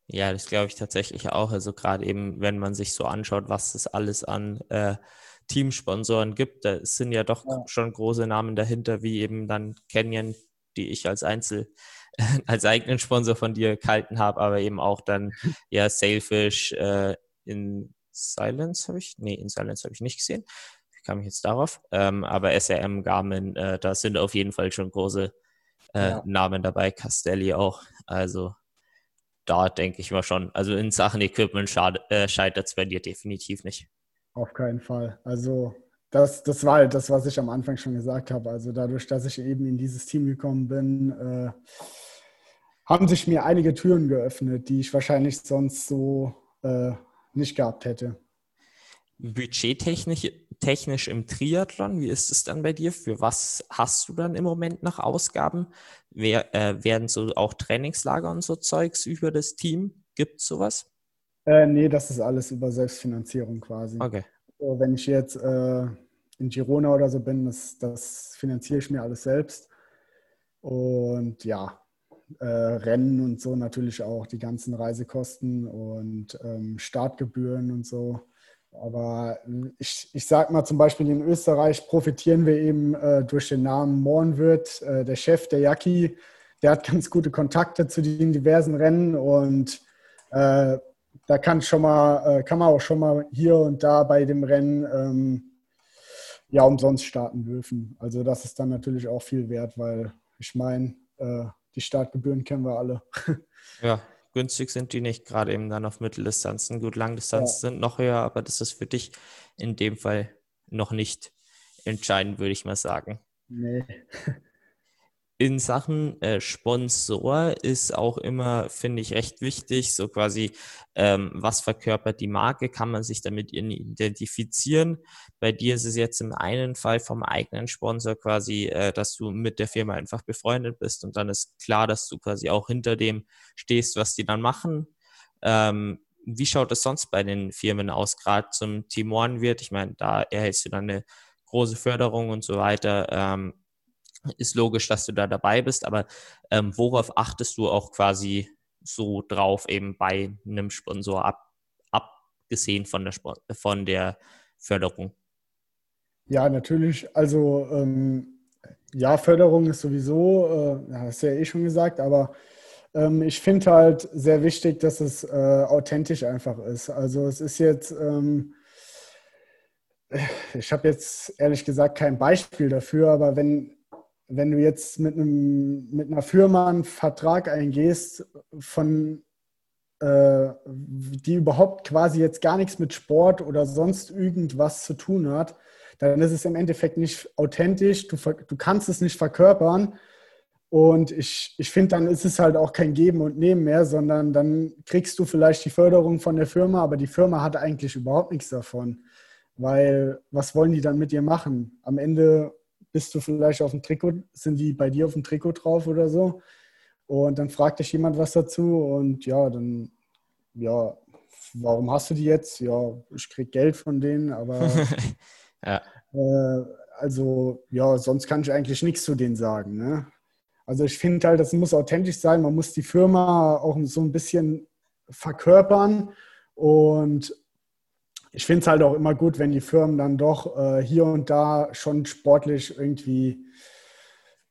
Ja, das glaube ich tatsächlich auch. Also gerade eben, wenn man sich so anschaut, was es alles an äh, Teamsponsoren gibt, da sind ja doch ja. schon große Namen dahinter, wie eben dann Canyon, die ich als Einzel als eigenen Sponsor von dir gehalten habe, aber eben auch dann ja Sailfish äh, in Silence habe ich, nee, in Silence habe ich nicht gesehen. Ich kam mich jetzt darauf. Ähm, aber SRM, Garmin, äh, da sind auf jeden Fall schon große äh, ja. Namen dabei, Castelli auch. Also da denke ich mal schon. Also in Sachen Equipment äh, scheitert es bei dir definitiv nicht. Auf keinen Fall. Also das, das war halt das, was ich am Anfang schon gesagt habe. Also dadurch, dass ich eben in dieses Team gekommen bin, äh, haben sich mir einige Türen geöffnet, die ich wahrscheinlich sonst so äh, nicht gehabt hätte. Budgettechnisch technisch im Triathlon, wie ist es dann bei dir? Für was hast du dann im Moment noch Ausgaben? Wer, äh, werden so auch Trainingslager und so Zeugs über das Team? Gibt es sowas? Äh, nee, das ist alles über Selbstfinanzierung quasi. Okay. Also, wenn ich jetzt äh, in Girona oder so bin, das, das finanziere ich mir alles selbst. Und ja, äh, Rennen und so natürlich auch, die ganzen Reisekosten und ähm, Startgebühren und so. Aber ich, ich sag mal zum Beispiel in Österreich profitieren wir eben äh, durch den Namen Mornwirt. Äh, der Chef, der Jacki, der hat ganz gute Kontakte zu den diversen Rennen und äh, da kann, schon mal, äh, kann man auch schon mal hier und da bei dem Rennen ähm, ja umsonst starten dürfen. Also das ist dann natürlich auch viel wert, weil ich meine, äh, die Startgebühren kennen wir alle. Ja, günstig sind die nicht, gerade eben dann auf Mitteldistanzen. Gut, Langdistanzen ja. sind noch höher, aber das ist für dich in dem Fall noch nicht entscheidend, würde ich mal sagen. Nee. in Sachen äh, Sponsor ist auch immer, finde ich, recht wichtig, so quasi, ähm, was verkörpert die Marke, kann man sich damit identifizieren. Bei dir ist es jetzt im einen Fall vom eigenen Sponsor quasi, äh, dass du mit der Firma einfach befreundet bist und dann ist klar, dass du quasi auch hinter dem stehst, was die dann machen. Ähm, wie schaut es sonst bei den Firmen aus, gerade zum Timoren wird? Ich meine, da erhältst du dann eine große Förderung und so weiter. Ähm, ist logisch, dass du da dabei bist, aber ähm, worauf achtest du auch quasi so drauf eben bei einem Sponsor ab, abgesehen von der, von der Förderung? Ja, natürlich. Also ähm, ja, Förderung ist sowieso, äh, hast du ja eh schon gesagt, aber ähm, ich finde halt sehr wichtig, dass es äh, authentisch einfach ist. Also es ist jetzt, ähm, ich habe jetzt ehrlich gesagt kein Beispiel dafür, aber wenn wenn du jetzt mit, einem, mit einer Firma einen Vertrag eingehst, von, äh, die überhaupt quasi jetzt gar nichts mit Sport oder sonst irgendwas zu tun hat, dann ist es im Endeffekt nicht authentisch, du, du kannst es nicht verkörpern. Und ich, ich finde, dann ist es halt auch kein Geben und Nehmen mehr, sondern dann kriegst du vielleicht die Förderung von der Firma, aber die Firma hat eigentlich überhaupt nichts davon. Weil was wollen die dann mit dir machen? Am Ende bist du vielleicht auf dem Trikot, sind die bei dir auf dem Trikot drauf oder so? Und dann fragt dich jemand was dazu und ja, dann, ja, warum hast du die jetzt? Ja, ich krieg Geld von denen, aber ja. äh, also ja, sonst kann ich eigentlich nichts zu denen sagen. Ne? Also ich finde halt, das muss authentisch sein, man muss die Firma auch so ein bisschen verkörpern und ich finde es halt auch immer gut, wenn die Firmen dann doch äh, hier und da schon sportlich irgendwie,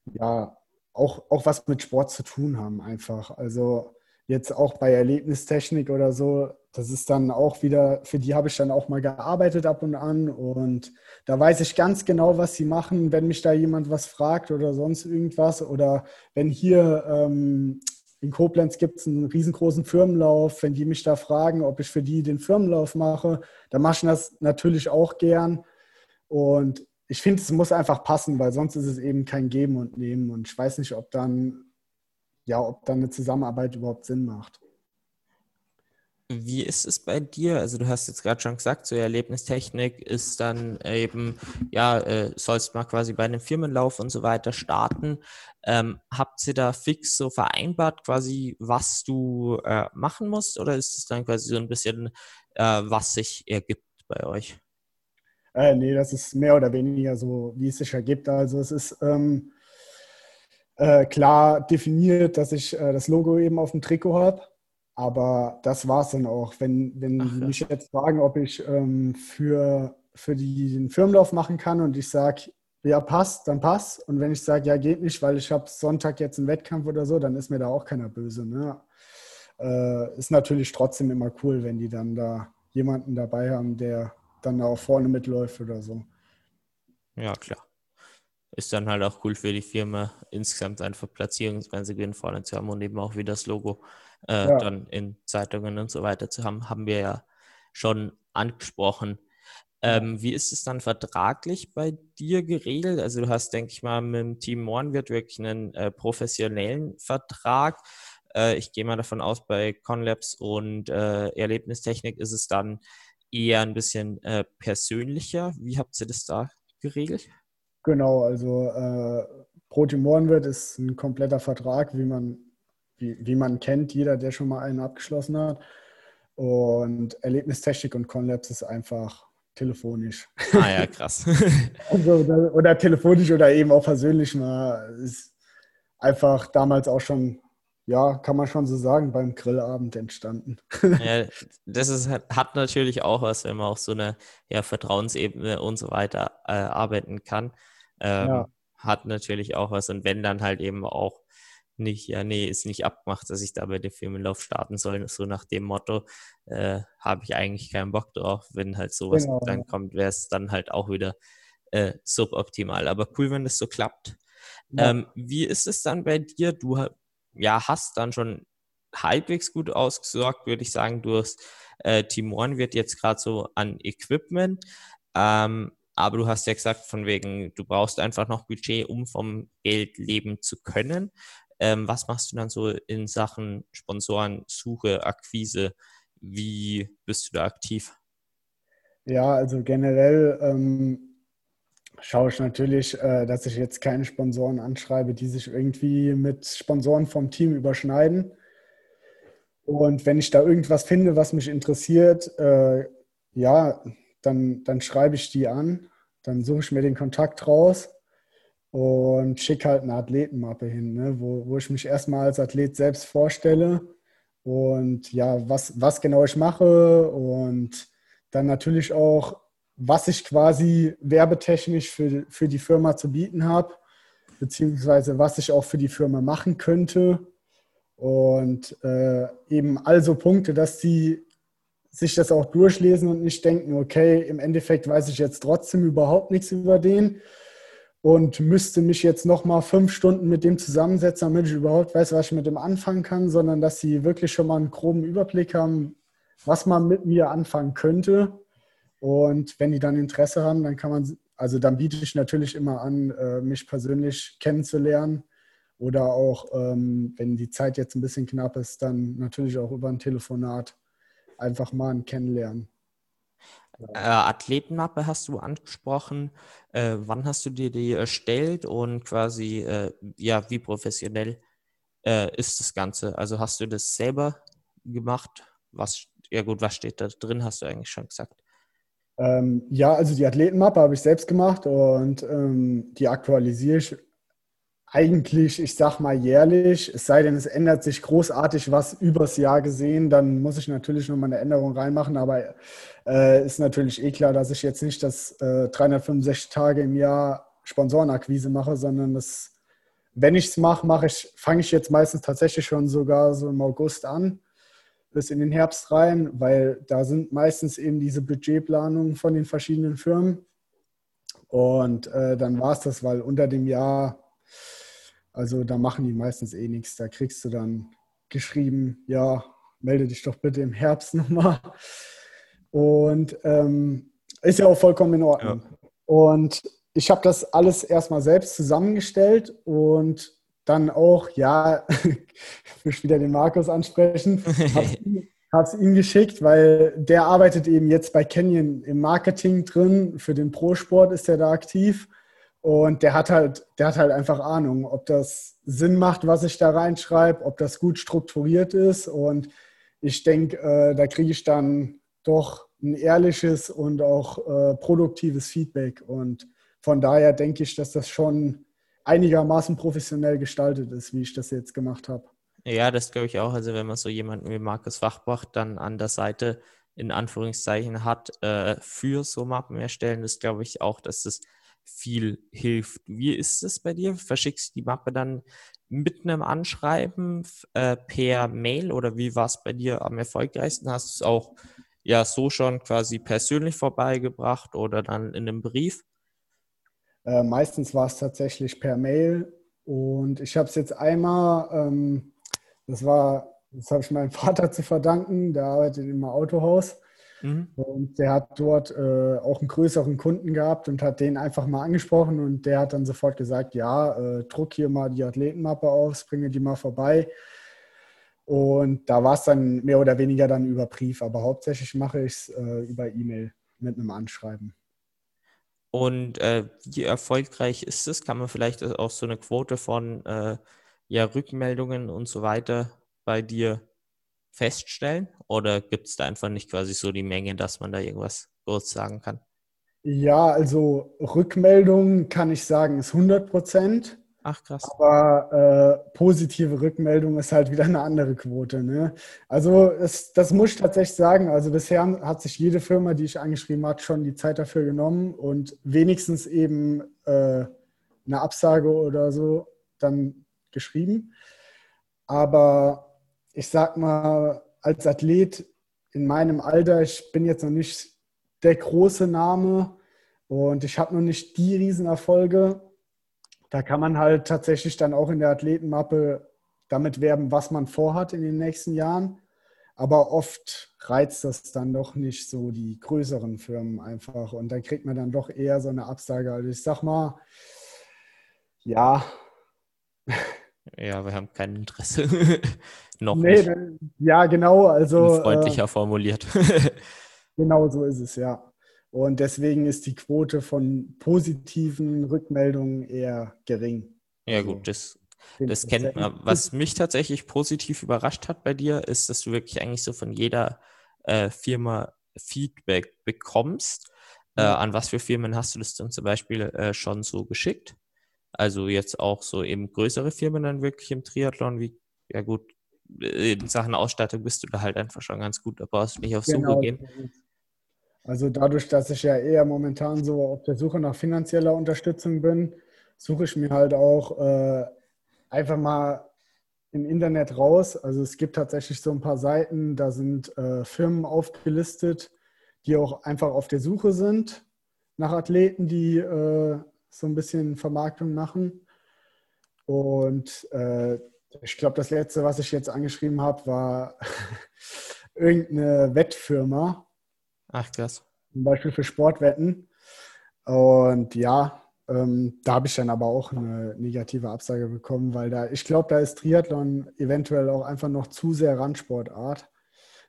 ja, auch, auch was mit Sport zu tun haben einfach. Also jetzt auch bei Erlebnistechnik oder so, das ist dann auch wieder, für die habe ich dann auch mal gearbeitet ab und an und da weiß ich ganz genau, was sie machen, wenn mich da jemand was fragt oder sonst irgendwas oder wenn hier ähm, in Koblenz gibt es einen riesengroßen Firmenlauf. Wenn die mich da fragen, ob ich für die den Firmenlauf mache, dann mache ich das natürlich auch gern. Und ich finde, es muss einfach passen, weil sonst ist es eben kein Geben und Nehmen. Und ich weiß nicht, ob dann, ja, ob dann eine Zusammenarbeit überhaupt Sinn macht. Wie ist es bei dir? Also du hast jetzt gerade schon gesagt, so Erlebnistechnik ist dann eben, ja, äh, sollst mal quasi bei einem Firmenlauf und so weiter starten. Ähm, habt ihr da fix so vereinbart, quasi, was du äh, machen musst? Oder ist es dann quasi so ein bisschen, äh, was sich ergibt bei euch? Äh, nee, das ist mehr oder weniger so, wie es sich ergibt. Also es ist ähm, äh, klar definiert, dass ich äh, das Logo eben auf dem Trikot habe aber das war es dann auch. Wenn, wenn Ach, ja. mich jetzt fragen, ob ich ähm, für, für die, den Firmenlauf machen kann und ich sage, ja, passt, dann passt. Und wenn ich sage, ja, geht nicht, weil ich habe Sonntag jetzt einen Wettkampf oder so, dann ist mir da auch keiner böse. Ne? Äh, ist natürlich trotzdem immer cool, wenn die dann da jemanden dabei haben, der dann da auch vorne mitläuft oder so. Ja, klar. Ist dann halt auch cool für die Firma, insgesamt einfach Platzierungsgewinn vorne zu haben und eben auch wie das Logo äh, ja. dann in Zeitungen und so weiter zu haben, haben wir ja schon angesprochen. Ähm, wie ist es dann vertraglich bei dir geregelt? Also du hast, denke ich mal, mit dem Team Mornwirt wirklich einen äh, professionellen Vertrag. Äh, ich gehe mal davon aus, bei Conlabs und äh, Erlebnistechnik ist es dann eher ein bisschen äh, persönlicher. Wie habt ihr das da geregelt? Genau, also äh, Pro Team Mornwirt ist ein kompletter Vertrag, wie man, wie, wie man kennt, jeder, der schon mal einen abgeschlossen hat. Und Erlebnistechnik und Conlabs ist einfach telefonisch. Ah ja, krass. also, oder, oder, telefonisch oder eben auch persönlich mal. Ist einfach damals auch schon, ja, kann man schon so sagen, beim Grillabend entstanden. ja, das ist, hat natürlich auch was, wenn man auch so eine ja, Vertrauensebene und so weiter äh, arbeiten kann. Ähm, ja. Hat natürlich auch was. Und wenn dann halt eben auch nicht, ja, nee, ist nicht abgemacht, dass ich da bei dem Firmenlauf starten soll. So nach dem Motto äh, habe ich eigentlich keinen Bock drauf. Wenn halt sowas genau. dann kommt, wäre es dann halt auch wieder äh, suboptimal. Aber cool, wenn das so klappt. Ja. Ähm, wie ist es dann bei dir? Du ja, hast dann schon halbwegs gut ausgesorgt, würde ich sagen. Du hast äh, Timoren wird jetzt gerade so an Equipment. Ähm, aber du hast ja gesagt, von wegen, du brauchst einfach noch Budget, um vom Geld leben zu können. Ähm, was machst du dann so in Sachen Sponsorensuche, Akquise? Wie bist du da aktiv? Ja, also generell ähm, schaue ich natürlich, äh, dass ich jetzt keine Sponsoren anschreibe, die sich irgendwie mit Sponsoren vom Team überschneiden. Und wenn ich da irgendwas finde, was mich interessiert, äh, ja, dann, dann schreibe ich die an, dann suche ich mir den Kontakt raus und schicke halt eine Athletenmappe hin, ne, wo, wo ich mich erstmal als Athlet selbst vorstelle und ja, was, was genau ich mache und dann natürlich auch, was ich quasi werbetechnisch für, für die Firma zu bieten habe, beziehungsweise was ich auch für die Firma machen könnte. Und äh, eben also Punkte, dass sie sich das auch durchlesen und nicht denken, okay, im Endeffekt weiß ich jetzt trotzdem überhaupt nichts über den, und müsste mich jetzt noch mal fünf Stunden mit dem zusammensetzen, damit ich überhaupt weiß, was ich mit dem anfangen kann, sondern dass sie wirklich schon mal einen groben Überblick haben, was man mit mir anfangen könnte. Und wenn die dann Interesse haben, dann kann man, also dann biete ich natürlich immer an, äh, mich persönlich kennenzulernen. Oder auch, ähm, wenn die Zeit jetzt ein bisschen knapp ist, dann natürlich auch über ein Telefonat einfach mal ein Kennenlernen. Äh, Athletenmappe hast du angesprochen. Äh, wann hast du dir die erstellt und quasi, äh, ja, wie professionell äh, ist das Ganze? Also hast du das selber gemacht? Was, ja gut, was steht da drin, hast du eigentlich schon gesagt. Ähm, ja, also die Athletenmappe habe ich selbst gemacht und ähm, die aktualisiere ich eigentlich, ich sag mal jährlich, es sei denn, es ändert sich großartig was übers Jahr gesehen, dann muss ich natürlich nochmal eine Änderung reinmachen, aber äh, ist natürlich eh klar, dass ich jetzt nicht das äh, 365 Tage im Jahr Sponsorenakquise mache, sondern das, wenn ich es mache, fange ich jetzt meistens tatsächlich schon sogar so im August an, bis in den Herbst rein, weil da sind meistens eben diese Budgetplanungen von den verschiedenen Firmen. Und äh, dann war es das, weil unter dem Jahr also da machen die meistens eh nichts. Da kriegst du dann geschrieben, ja, melde dich doch bitte im Herbst nochmal. Und ähm, ist ja auch vollkommen in Ordnung. Ja. Und ich habe das alles erstmal selbst zusammengestellt und dann auch, ja, ich will wieder den Markus ansprechen, habe es ihm geschickt, weil der arbeitet eben jetzt bei Canyon im Marketing drin. Für den Pro-Sport ist er da aktiv. Und der hat halt, der hat halt einfach Ahnung, ob das Sinn macht, was ich da reinschreibe, ob das gut strukturiert ist. Und ich denke, äh, da kriege ich dann doch ein ehrliches und auch äh, produktives Feedback. Und von daher denke ich, dass das schon einigermaßen professionell gestaltet ist, wie ich das jetzt gemacht habe. Ja, das glaube ich auch. Also wenn man so jemanden wie Markus Fachbach dann an der Seite in Anführungszeichen hat, äh, für so Mappen erstellen, ist glaube ich auch, dass das viel hilft. Wie ist es bei dir? Verschickst du die Mappe dann mit einem Anschreiben äh, per Mail oder wie war es bei dir am erfolgreichsten? Hast du es auch ja so schon quasi persönlich vorbeigebracht oder dann in einem Brief? Äh, meistens war es tatsächlich per Mail und ich habe es jetzt einmal, ähm, das war, das habe ich meinem Vater zu verdanken, der arbeitet im Autohaus. Mhm. Und der hat dort äh, auch einen größeren Kunden gehabt und hat den einfach mal angesprochen und der hat dann sofort gesagt, ja, äh, druck hier mal die Athletenmappe aus, bringe die mal vorbei. Und da war es dann mehr oder weniger dann über Brief, aber hauptsächlich mache ich es äh, über E-Mail mit einem Anschreiben. Und äh, wie erfolgreich ist es? Kann man vielleicht auch so eine Quote von äh, ja, Rückmeldungen und so weiter bei dir feststellen? Oder gibt es da einfach nicht quasi so die Menge, dass man da irgendwas kurz sagen kann? Ja, also Rückmeldung kann ich sagen, ist 100 Prozent. Ach krass. Aber äh, positive Rückmeldung ist halt wieder eine andere Quote. Ne? Also es, das muss ich tatsächlich sagen. Also bisher hat sich jede Firma, die ich angeschrieben habe, schon die Zeit dafür genommen und wenigstens eben äh, eine Absage oder so dann geschrieben. Aber ich sag mal, als Athlet in meinem Alter, ich bin jetzt noch nicht der große Name und ich habe noch nicht die Riesenerfolge da kann man halt tatsächlich dann auch in der Athletenmappe damit werben, was man vorhat in den nächsten Jahren. Aber oft reizt das dann doch nicht so die größeren Firmen einfach. Und da kriegt man dann doch eher so eine Absage. Also ich sag mal, ja. Ja, wir haben kein Interesse. Noch nee, nicht. Ja, genau. Also, freundlicher äh, formuliert. genau so ist es, ja. Und deswegen ist die Quote von positiven Rückmeldungen eher gering. Ja, also, gut, das, das kennt man. Was mich tatsächlich positiv überrascht hat bei dir, ist, dass du wirklich eigentlich so von jeder äh, Firma Feedback bekommst. Äh, an was für Firmen hast du das dann zum Beispiel äh, schon so geschickt? Also jetzt auch so eben größere Firmen dann wirklich im Triathlon, wie, ja gut, in Sachen Ausstattung bist du da halt einfach schon ganz gut, da brauchst du nicht auf genau. Suche gehen. Also dadurch, dass ich ja eher momentan so auf der Suche nach finanzieller Unterstützung bin, suche ich mir halt auch äh, einfach mal im Internet raus. Also es gibt tatsächlich so ein paar Seiten, da sind äh, Firmen aufgelistet, die auch einfach auf der Suche sind nach Athleten, die äh, so ein bisschen Vermarktung machen. Und äh, ich glaube, das letzte, was ich jetzt angeschrieben habe, war irgendeine Wettfirma Ach, krass. Zum Beispiel für Sportwetten. Und ja, ähm, da habe ich dann aber auch eine negative Absage bekommen, weil da, ich glaube, da ist Triathlon eventuell auch einfach noch zu sehr Randsportart,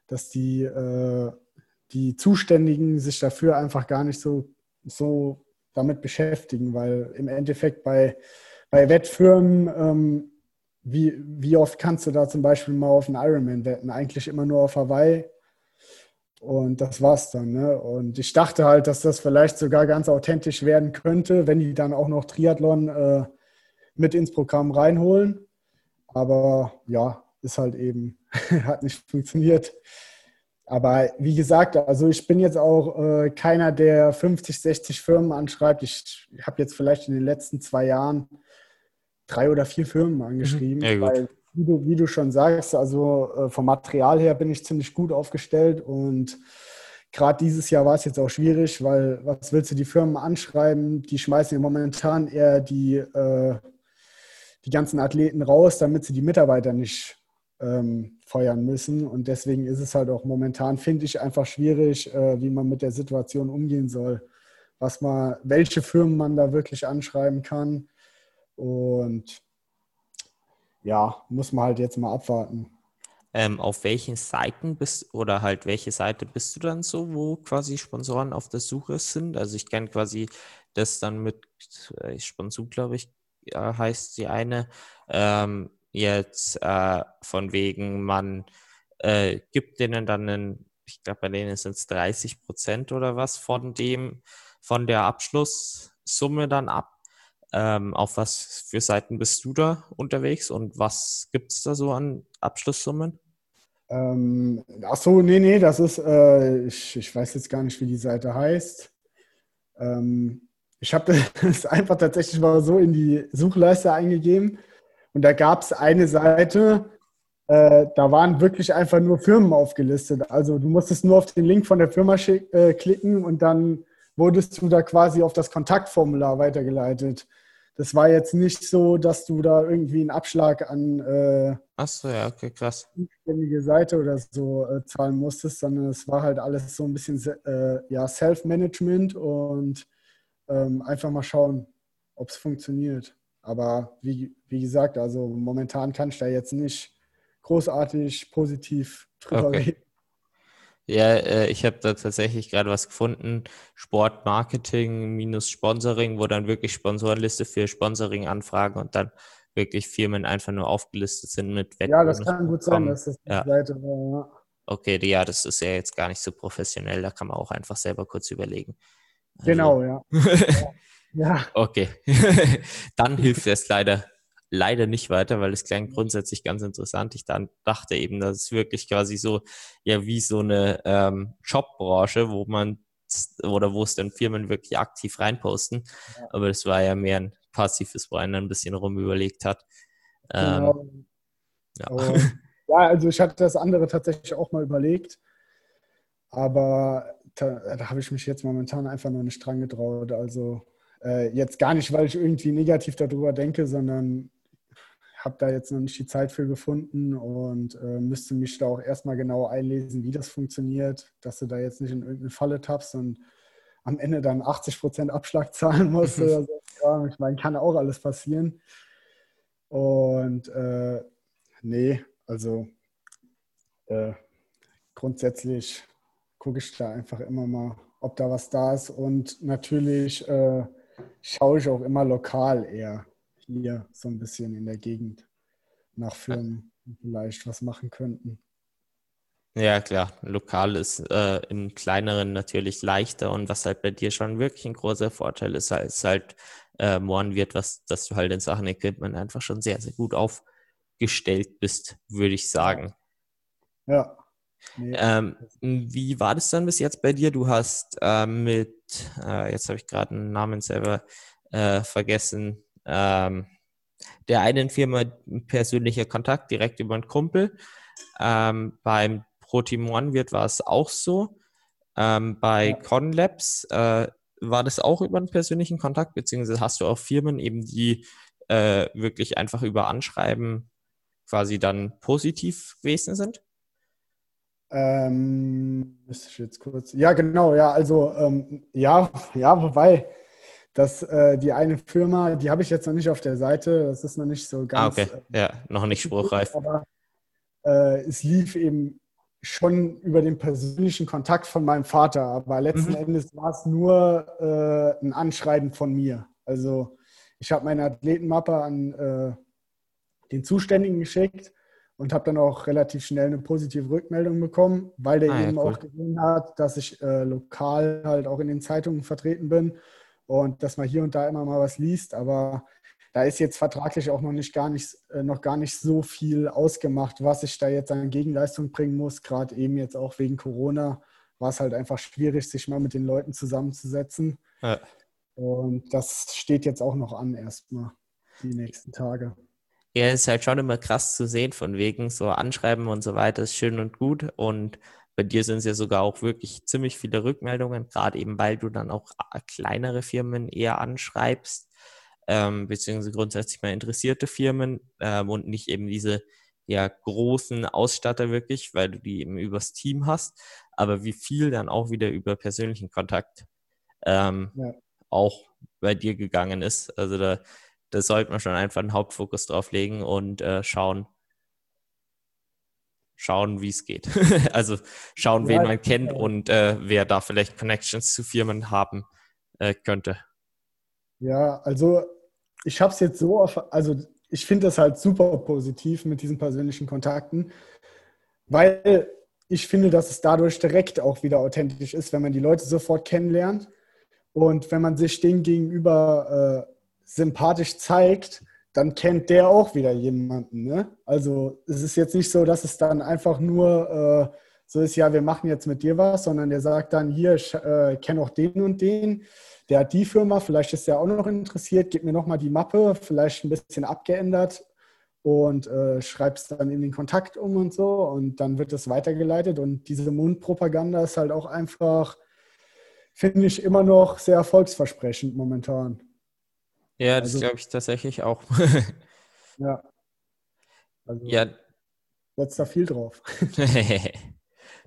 dass die, äh, die Zuständigen sich dafür einfach gar nicht so, so damit beschäftigen, weil im Endeffekt bei, bei Wettfirmen, ähm, wie, wie oft kannst du da zum Beispiel mal auf einen Ironman wetten? Eigentlich immer nur auf Hawaii und das war's dann. Ne? Und ich dachte halt, dass das vielleicht sogar ganz authentisch werden könnte, wenn die dann auch noch Triathlon äh, mit ins Programm reinholen. Aber ja, ist halt eben, hat nicht funktioniert. Aber wie gesagt, also ich bin jetzt auch äh, keiner, der 50, 60 Firmen anschreibt. Ich habe jetzt vielleicht in den letzten zwei Jahren drei oder vier Firmen angeschrieben, ja, weil wie du, wie du schon sagst, also äh, vom Material her bin ich ziemlich gut aufgestellt und gerade dieses Jahr war es jetzt auch schwierig, weil was willst du die Firmen anschreiben? Die schmeißen ja momentan eher die, äh, die ganzen Athleten raus, damit sie die Mitarbeiter nicht ähm, feuern müssen. Und deswegen ist es halt auch momentan, finde ich, einfach schwierig, äh, wie man mit der Situation umgehen soll. Was man, welche Firmen man da wirklich anschreiben kann. Und ja, muss man halt jetzt mal abwarten. Ähm, auf welchen Seiten bist oder halt welche Seite bist du dann so, wo quasi Sponsoren auf der Suche sind? Also ich kenne quasi das dann mit äh, Sponsor, glaube ich, äh, heißt die eine. Ähm, jetzt äh, von wegen, man äh, gibt denen dann einen, ich glaube, bei denen sind es 30 Prozent oder was von dem, von der Abschlusssumme dann ab. Ähm, auf was für Seiten bist du da unterwegs und was gibt es da so an Abschlusssummen? Ähm, ach so, nee, nee, das ist, äh, ich, ich weiß jetzt gar nicht, wie die Seite heißt. Ähm, ich habe das einfach tatsächlich mal so in die Suchleiste eingegeben und da gab es eine Seite, äh, da waren wirklich einfach nur Firmen aufgelistet. Also du musstest nur auf den Link von der Firma äh, klicken und dann wurdest du da quasi auf das Kontaktformular weitergeleitet. Das war jetzt nicht so, dass du da irgendwie einen Abschlag an äh, Achso, ja, okay, krass. Ständige Seite oder so äh, zahlen musstest, sondern es war halt alles so ein bisschen äh, ja, Self-Management und ähm, einfach mal schauen, ob es funktioniert. Aber wie, wie gesagt, also momentan kann ich da jetzt nicht großartig positiv drüber okay. reden. Ja, äh, ich habe da tatsächlich gerade was gefunden. Sportmarketing minus Sponsoring, wo dann wirklich Sponsorenliste für Sponsoring-Anfragen und dann wirklich Firmen einfach nur aufgelistet sind mit Wetten. Ja, das kann gut sein, dass das die ja. Seite war. Ja. Okay, ja, das ist ja jetzt gar nicht so professionell. Da kann man auch einfach selber kurz überlegen. Also, genau, ja. ja. Okay. dann hilft es leider leider nicht weiter, weil es klang grundsätzlich ganz interessant. Ich dann dachte eben, das ist wirklich quasi so, ja, wie so eine ähm, Jobbranche, wo man oder wo es dann Firmen wirklich aktiv reinposten. Ja. Aber das war ja mehr ein passives, wo einer ein bisschen rumüberlegt hat. Ähm, genau. ja. ja, also ich hatte das andere tatsächlich auch mal überlegt. Aber da, da habe ich mich jetzt momentan einfach noch nicht dran getraut. Also äh, jetzt gar nicht, weil ich irgendwie negativ darüber denke, sondern habe da jetzt noch nicht die Zeit für gefunden und äh, müsste mich da auch erstmal genau einlesen, wie das funktioniert, dass du da jetzt nicht in irgendeine Falle tappst und am Ende dann 80 Prozent Abschlag zahlen musst. oder so. ja, ich meine, kann auch alles passieren. Und äh, nee, also äh, grundsätzlich gucke ich da einfach immer mal, ob da was da ist. Und natürlich äh, schaue ich auch immer lokal eher hier so ein bisschen in der Gegend nach Firmen vielleicht was machen könnten. Ja, klar. Lokal ist äh, im kleineren natürlich leichter und was halt bei dir schon wirklich ein großer Vorteil ist, ist halt äh, morgen wird, was, dass du halt in Sachen Equipment einfach schon sehr, sehr gut aufgestellt bist, würde ich sagen. Ja. Nee. Ähm, wie war das dann bis jetzt bei dir? Du hast äh, mit, äh, jetzt habe ich gerade einen Namen selber äh, vergessen, ähm, der einen Firma persönlicher Kontakt direkt über einen Kumpel. Ähm, beim Pro Team One wird war es auch so. Ähm, bei ja. Conlabs äh, war das auch über einen persönlichen Kontakt, beziehungsweise hast du auch Firmen eben, die äh, wirklich einfach über Anschreiben quasi dann positiv gewesen sind? Ähm, müsste ich jetzt kurz. Ja, genau, ja, also ähm, ja, ja, wobei dass äh, die eine Firma, die habe ich jetzt noch nicht auf der Seite, das ist noch nicht so ganz. Ah, okay, äh, ja, noch nicht spruchreif. Aber äh, es lief eben schon über den persönlichen Kontakt von meinem Vater, aber letzten mhm. Endes war es nur äh, ein Anschreiben von mir. Also ich habe meine Athletenmappe an äh, den Zuständigen geschickt und habe dann auch relativ schnell eine positive Rückmeldung bekommen, weil der ah, eben ja, cool. auch gesehen hat, dass ich äh, lokal halt auch in den Zeitungen vertreten bin und dass man hier und da immer mal was liest, aber da ist jetzt vertraglich auch noch nicht gar nicht, äh, noch gar nicht so viel ausgemacht, was ich da jetzt an Gegenleistung bringen muss. Gerade eben jetzt auch wegen Corona war es halt einfach schwierig, sich mal mit den Leuten zusammenzusetzen. Ja. Und das steht jetzt auch noch an erstmal die nächsten Tage. Ja, ist halt schon immer krass zu sehen, von wegen so Anschreiben und so weiter ist schön und gut. Und bei dir sind es ja sogar auch wirklich ziemlich viele Rückmeldungen, gerade eben, weil du dann auch äh, kleinere Firmen eher anschreibst, ähm, beziehungsweise grundsätzlich mal interessierte Firmen ähm, und nicht eben diese ja, großen Ausstatter wirklich, weil du die eben übers Team hast, aber wie viel dann auch wieder über persönlichen Kontakt ähm, ja. auch bei dir gegangen ist. Also da, da sollte man schon einfach einen Hauptfokus drauf legen und äh, schauen, schauen, wie es geht. also schauen, wen man kennt und äh, wer da vielleicht Connections zu Firmen haben äh, könnte. Ja, also ich habe es jetzt so, auf, also ich finde das halt super positiv mit diesen persönlichen Kontakten, weil ich finde, dass es dadurch direkt auch wieder authentisch ist, wenn man die Leute sofort kennenlernt und wenn man sich denen gegenüber äh, sympathisch zeigt, dann kennt der auch wieder jemanden. Ne? Also es ist jetzt nicht so, dass es dann einfach nur äh, so ist, ja, wir machen jetzt mit dir was, sondern der sagt dann, hier, ich äh, kenne auch den und den, der hat die Firma, vielleicht ist der auch noch interessiert, gib mir nochmal die Mappe, vielleicht ein bisschen abgeändert und äh, schreibst dann in den Kontakt um und so und dann wird das weitergeleitet und diese Mundpropaganda ist halt auch einfach, finde ich, immer noch sehr erfolgsversprechend momentan. Ja, das also, glaube ich tatsächlich auch. ja. Also, ja. Setzt da viel drauf.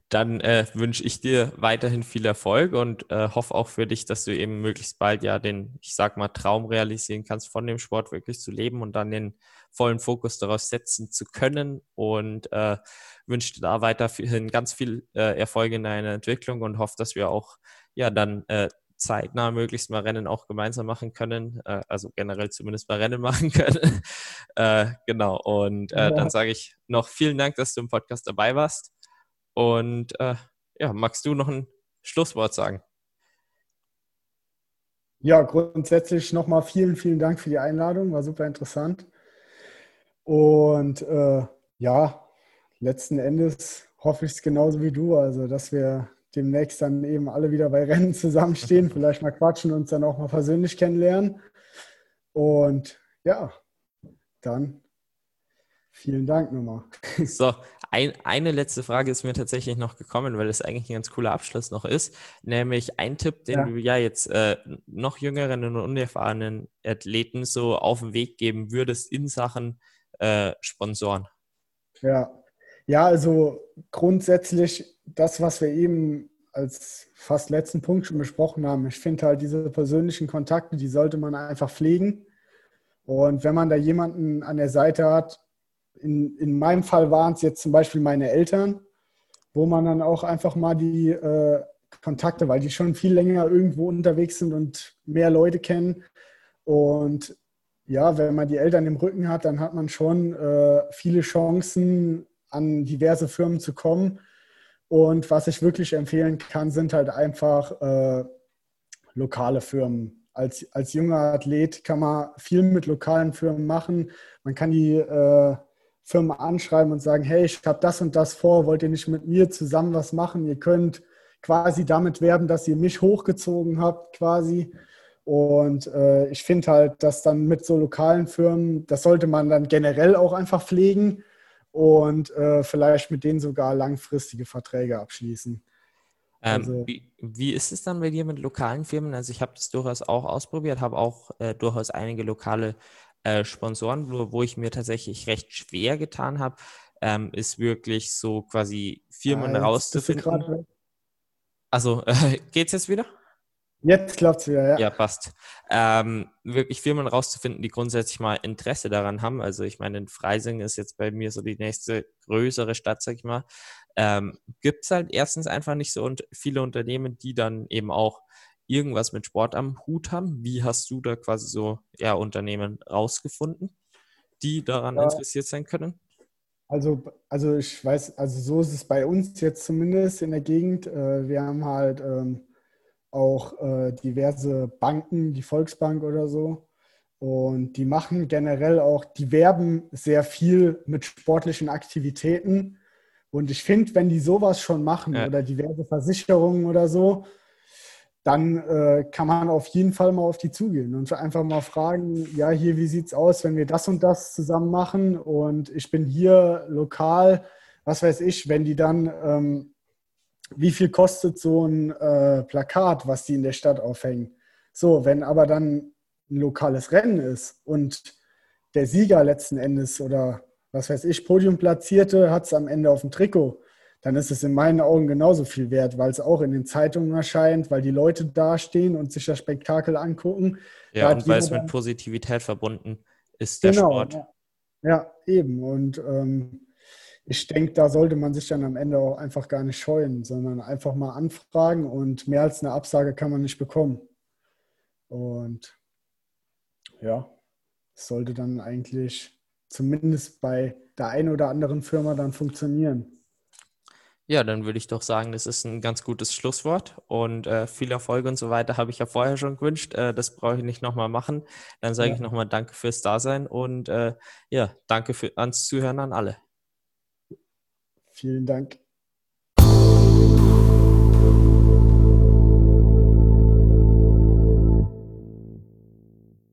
dann äh, wünsche ich dir weiterhin viel Erfolg und äh, hoffe auch für dich, dass du eben möglichst bald ja den, ich sag mal, Traum realisieren kannst, von dem Sport wirklich zu leben und dann den vollen Fokus darauf setzen zu können und äh, wünsche dir da weiterhin ganz viel äh, Erfolg in deiner Entwicklung und hoffe, dass wir auch ja dann äh, zeitnah möglichst mal Rennen auch gemeinsam machen können, äh, also generell zumindest mal Rennen machen können. genau, und ja. dann sage ich noch vielen Dank, dass du im Podcast dabei warst und äh, ja, magst du noch ein Schlusswort sagen? Ja, grundsätzlich nochmal vielen, vielen Dank für die Einladung, war super interessant. Und äh, ja, letzten Endes hoffe ich es genauso wie du, also dass wir demnächst dann eben alle wieder bei Rennen zusammenstehen, vielleicht mal quatschen und uns dann auch mal persönlich kennenlernen. Und ja, dann vielen Dank nochmal. So, ein, eine letzte Frage ist mir tatsächlich noch gekommen, weil es eigentlich ein ganz cooler Abschluss noch ist. Nämlich ein Tipp, den ja. du ja jetzt äh, noch jüngeren und unerfahrenen Athleten so auf den Weg geben würdest in Sachen äh, Sponsoren. Ja. Ja, also grundsätzlich das, was wir eben als fast letzten Punkt schon besprochen haben. Ich finde halt diese persönlichen Kontakte, die sollte man einfach pflegen. Und wenn man da jemanden an der Seite hat, in, in meinem Fall waren es jetzt zum Beispiel meine Eltern, wo man dann auch einfach mal die äh, Kontakte, weil die schon viel länger irgendwo unterwegs sind und mehr Leute kennen. Und ja, wenn man die Eltern im Rücken hat, dann hat man schon äh, viele Chancen, an diverse Firmen zu kommen. Und was ich wirklich empfehlen kann, sind halt einfach äh, lokale Firmen. Als, als junger Athlet kann man viel mit lokalen Firmen machen. Man kann die äh, Firmen anschreiben und sagen, hey, ich habe das und das vor, wollt ihr nicht mit mir zusammen was machen? Ihr könnt quasi damit werben, dass ihr mich hochgezogen habt, quasi. Und äh, ich finde halt, dass dann mit so lokalen Firmen, das sollte man dann generell auch einfach pflegen und äh, vielleicht mit denen sogar langfristige Verträge abschließen. Ähm, also, wie, wie, ist es dann bei dir mit lokalen Firmen? Also ich habe das durchaus auch ausprobiert, habe auch äh, durchaus einige lokale äh, Sponsoren, wo, wo, ich mir tatsächlich recht schwer getan habe, ähm, ist wirklich so quasi Firmen rauszufinden. Also, äh, geht's jetzt wieder? Jetzt klappt es wieder, ja. Ja, passt. Ähm, wirklich Firmen rauszufinden, die grundsätzlich mal Interesse daran haben. Also ich meine, in Freising ist jetzt bei mir so die nächste größere Stadt, sag ich mal. Ähm, Gibt es halt erstens einfach nicht so und viele Unternehmen, die dann eben auch irgendwas mit Sport am Hut haben. Wie hast du da quasi so ja, Unternehmen rausgefunden, die daran ja. interessiert sein können? Also, also ich weiß, also so ist es bei uns jetzt zumindest in der Gegend. Äh, wir haben halt ähm, auch äh, diverse Banken, die Volksbank oder so. Und die machen generell auch, die werben sehr viel mit sportlichen Aktivitäten. Und ich finde, wenn die sowas schon machen ja. oder diverse Versicherungen oder so, dann äh, kann man auf jeden Fall mal auf die zugehen und einfach mal fragen, ja, hier, wie sieht es aus, wenn wir das und das zusammen machen und ich bin hier lokal, was weiß ich, wenn die dann, ähm, wie viel kostet so ein äh, Plakat, was die in der Stadt aufhängen? So, wenn aber dann ein lokales Rennen ist und der Sieger letzten Endes oder was weiß ich, Podiumplatzierte hat es am Ende auf dem Trikot, dann ist es in meinen Augen genauso viel wert, weil es auch in den Zeitungen erscheint, weil die Leute dastehen und sich das Spektakel angucken. Ja, und weil es mit Positivität verbunden ist, der genau, Sport. Ja, ja eben. Und ähm, ich denke, da sollte man sich dann am Ende auch einfach gar nicht scheuen, sondern einfach mal anfragen und mehr als eine Absage kann man nicht bekommen. Und ja, es sollte dann eigentlich zumindest bei der einen oder anderen Firma dann funktionieren. Ja, dann würde ich doch sagen, das ist ein ganz gutes Schlusswort und äh, viel Erfolg und so weiter habe ich ja vorher schon gewünscht. Äh, das brauche ich nicht nochmal machen. Dann sage ja. ich nochmal Danke fürs Dasein und äh, ja, danke für, ans Zuhören an alle. Vielen Dank.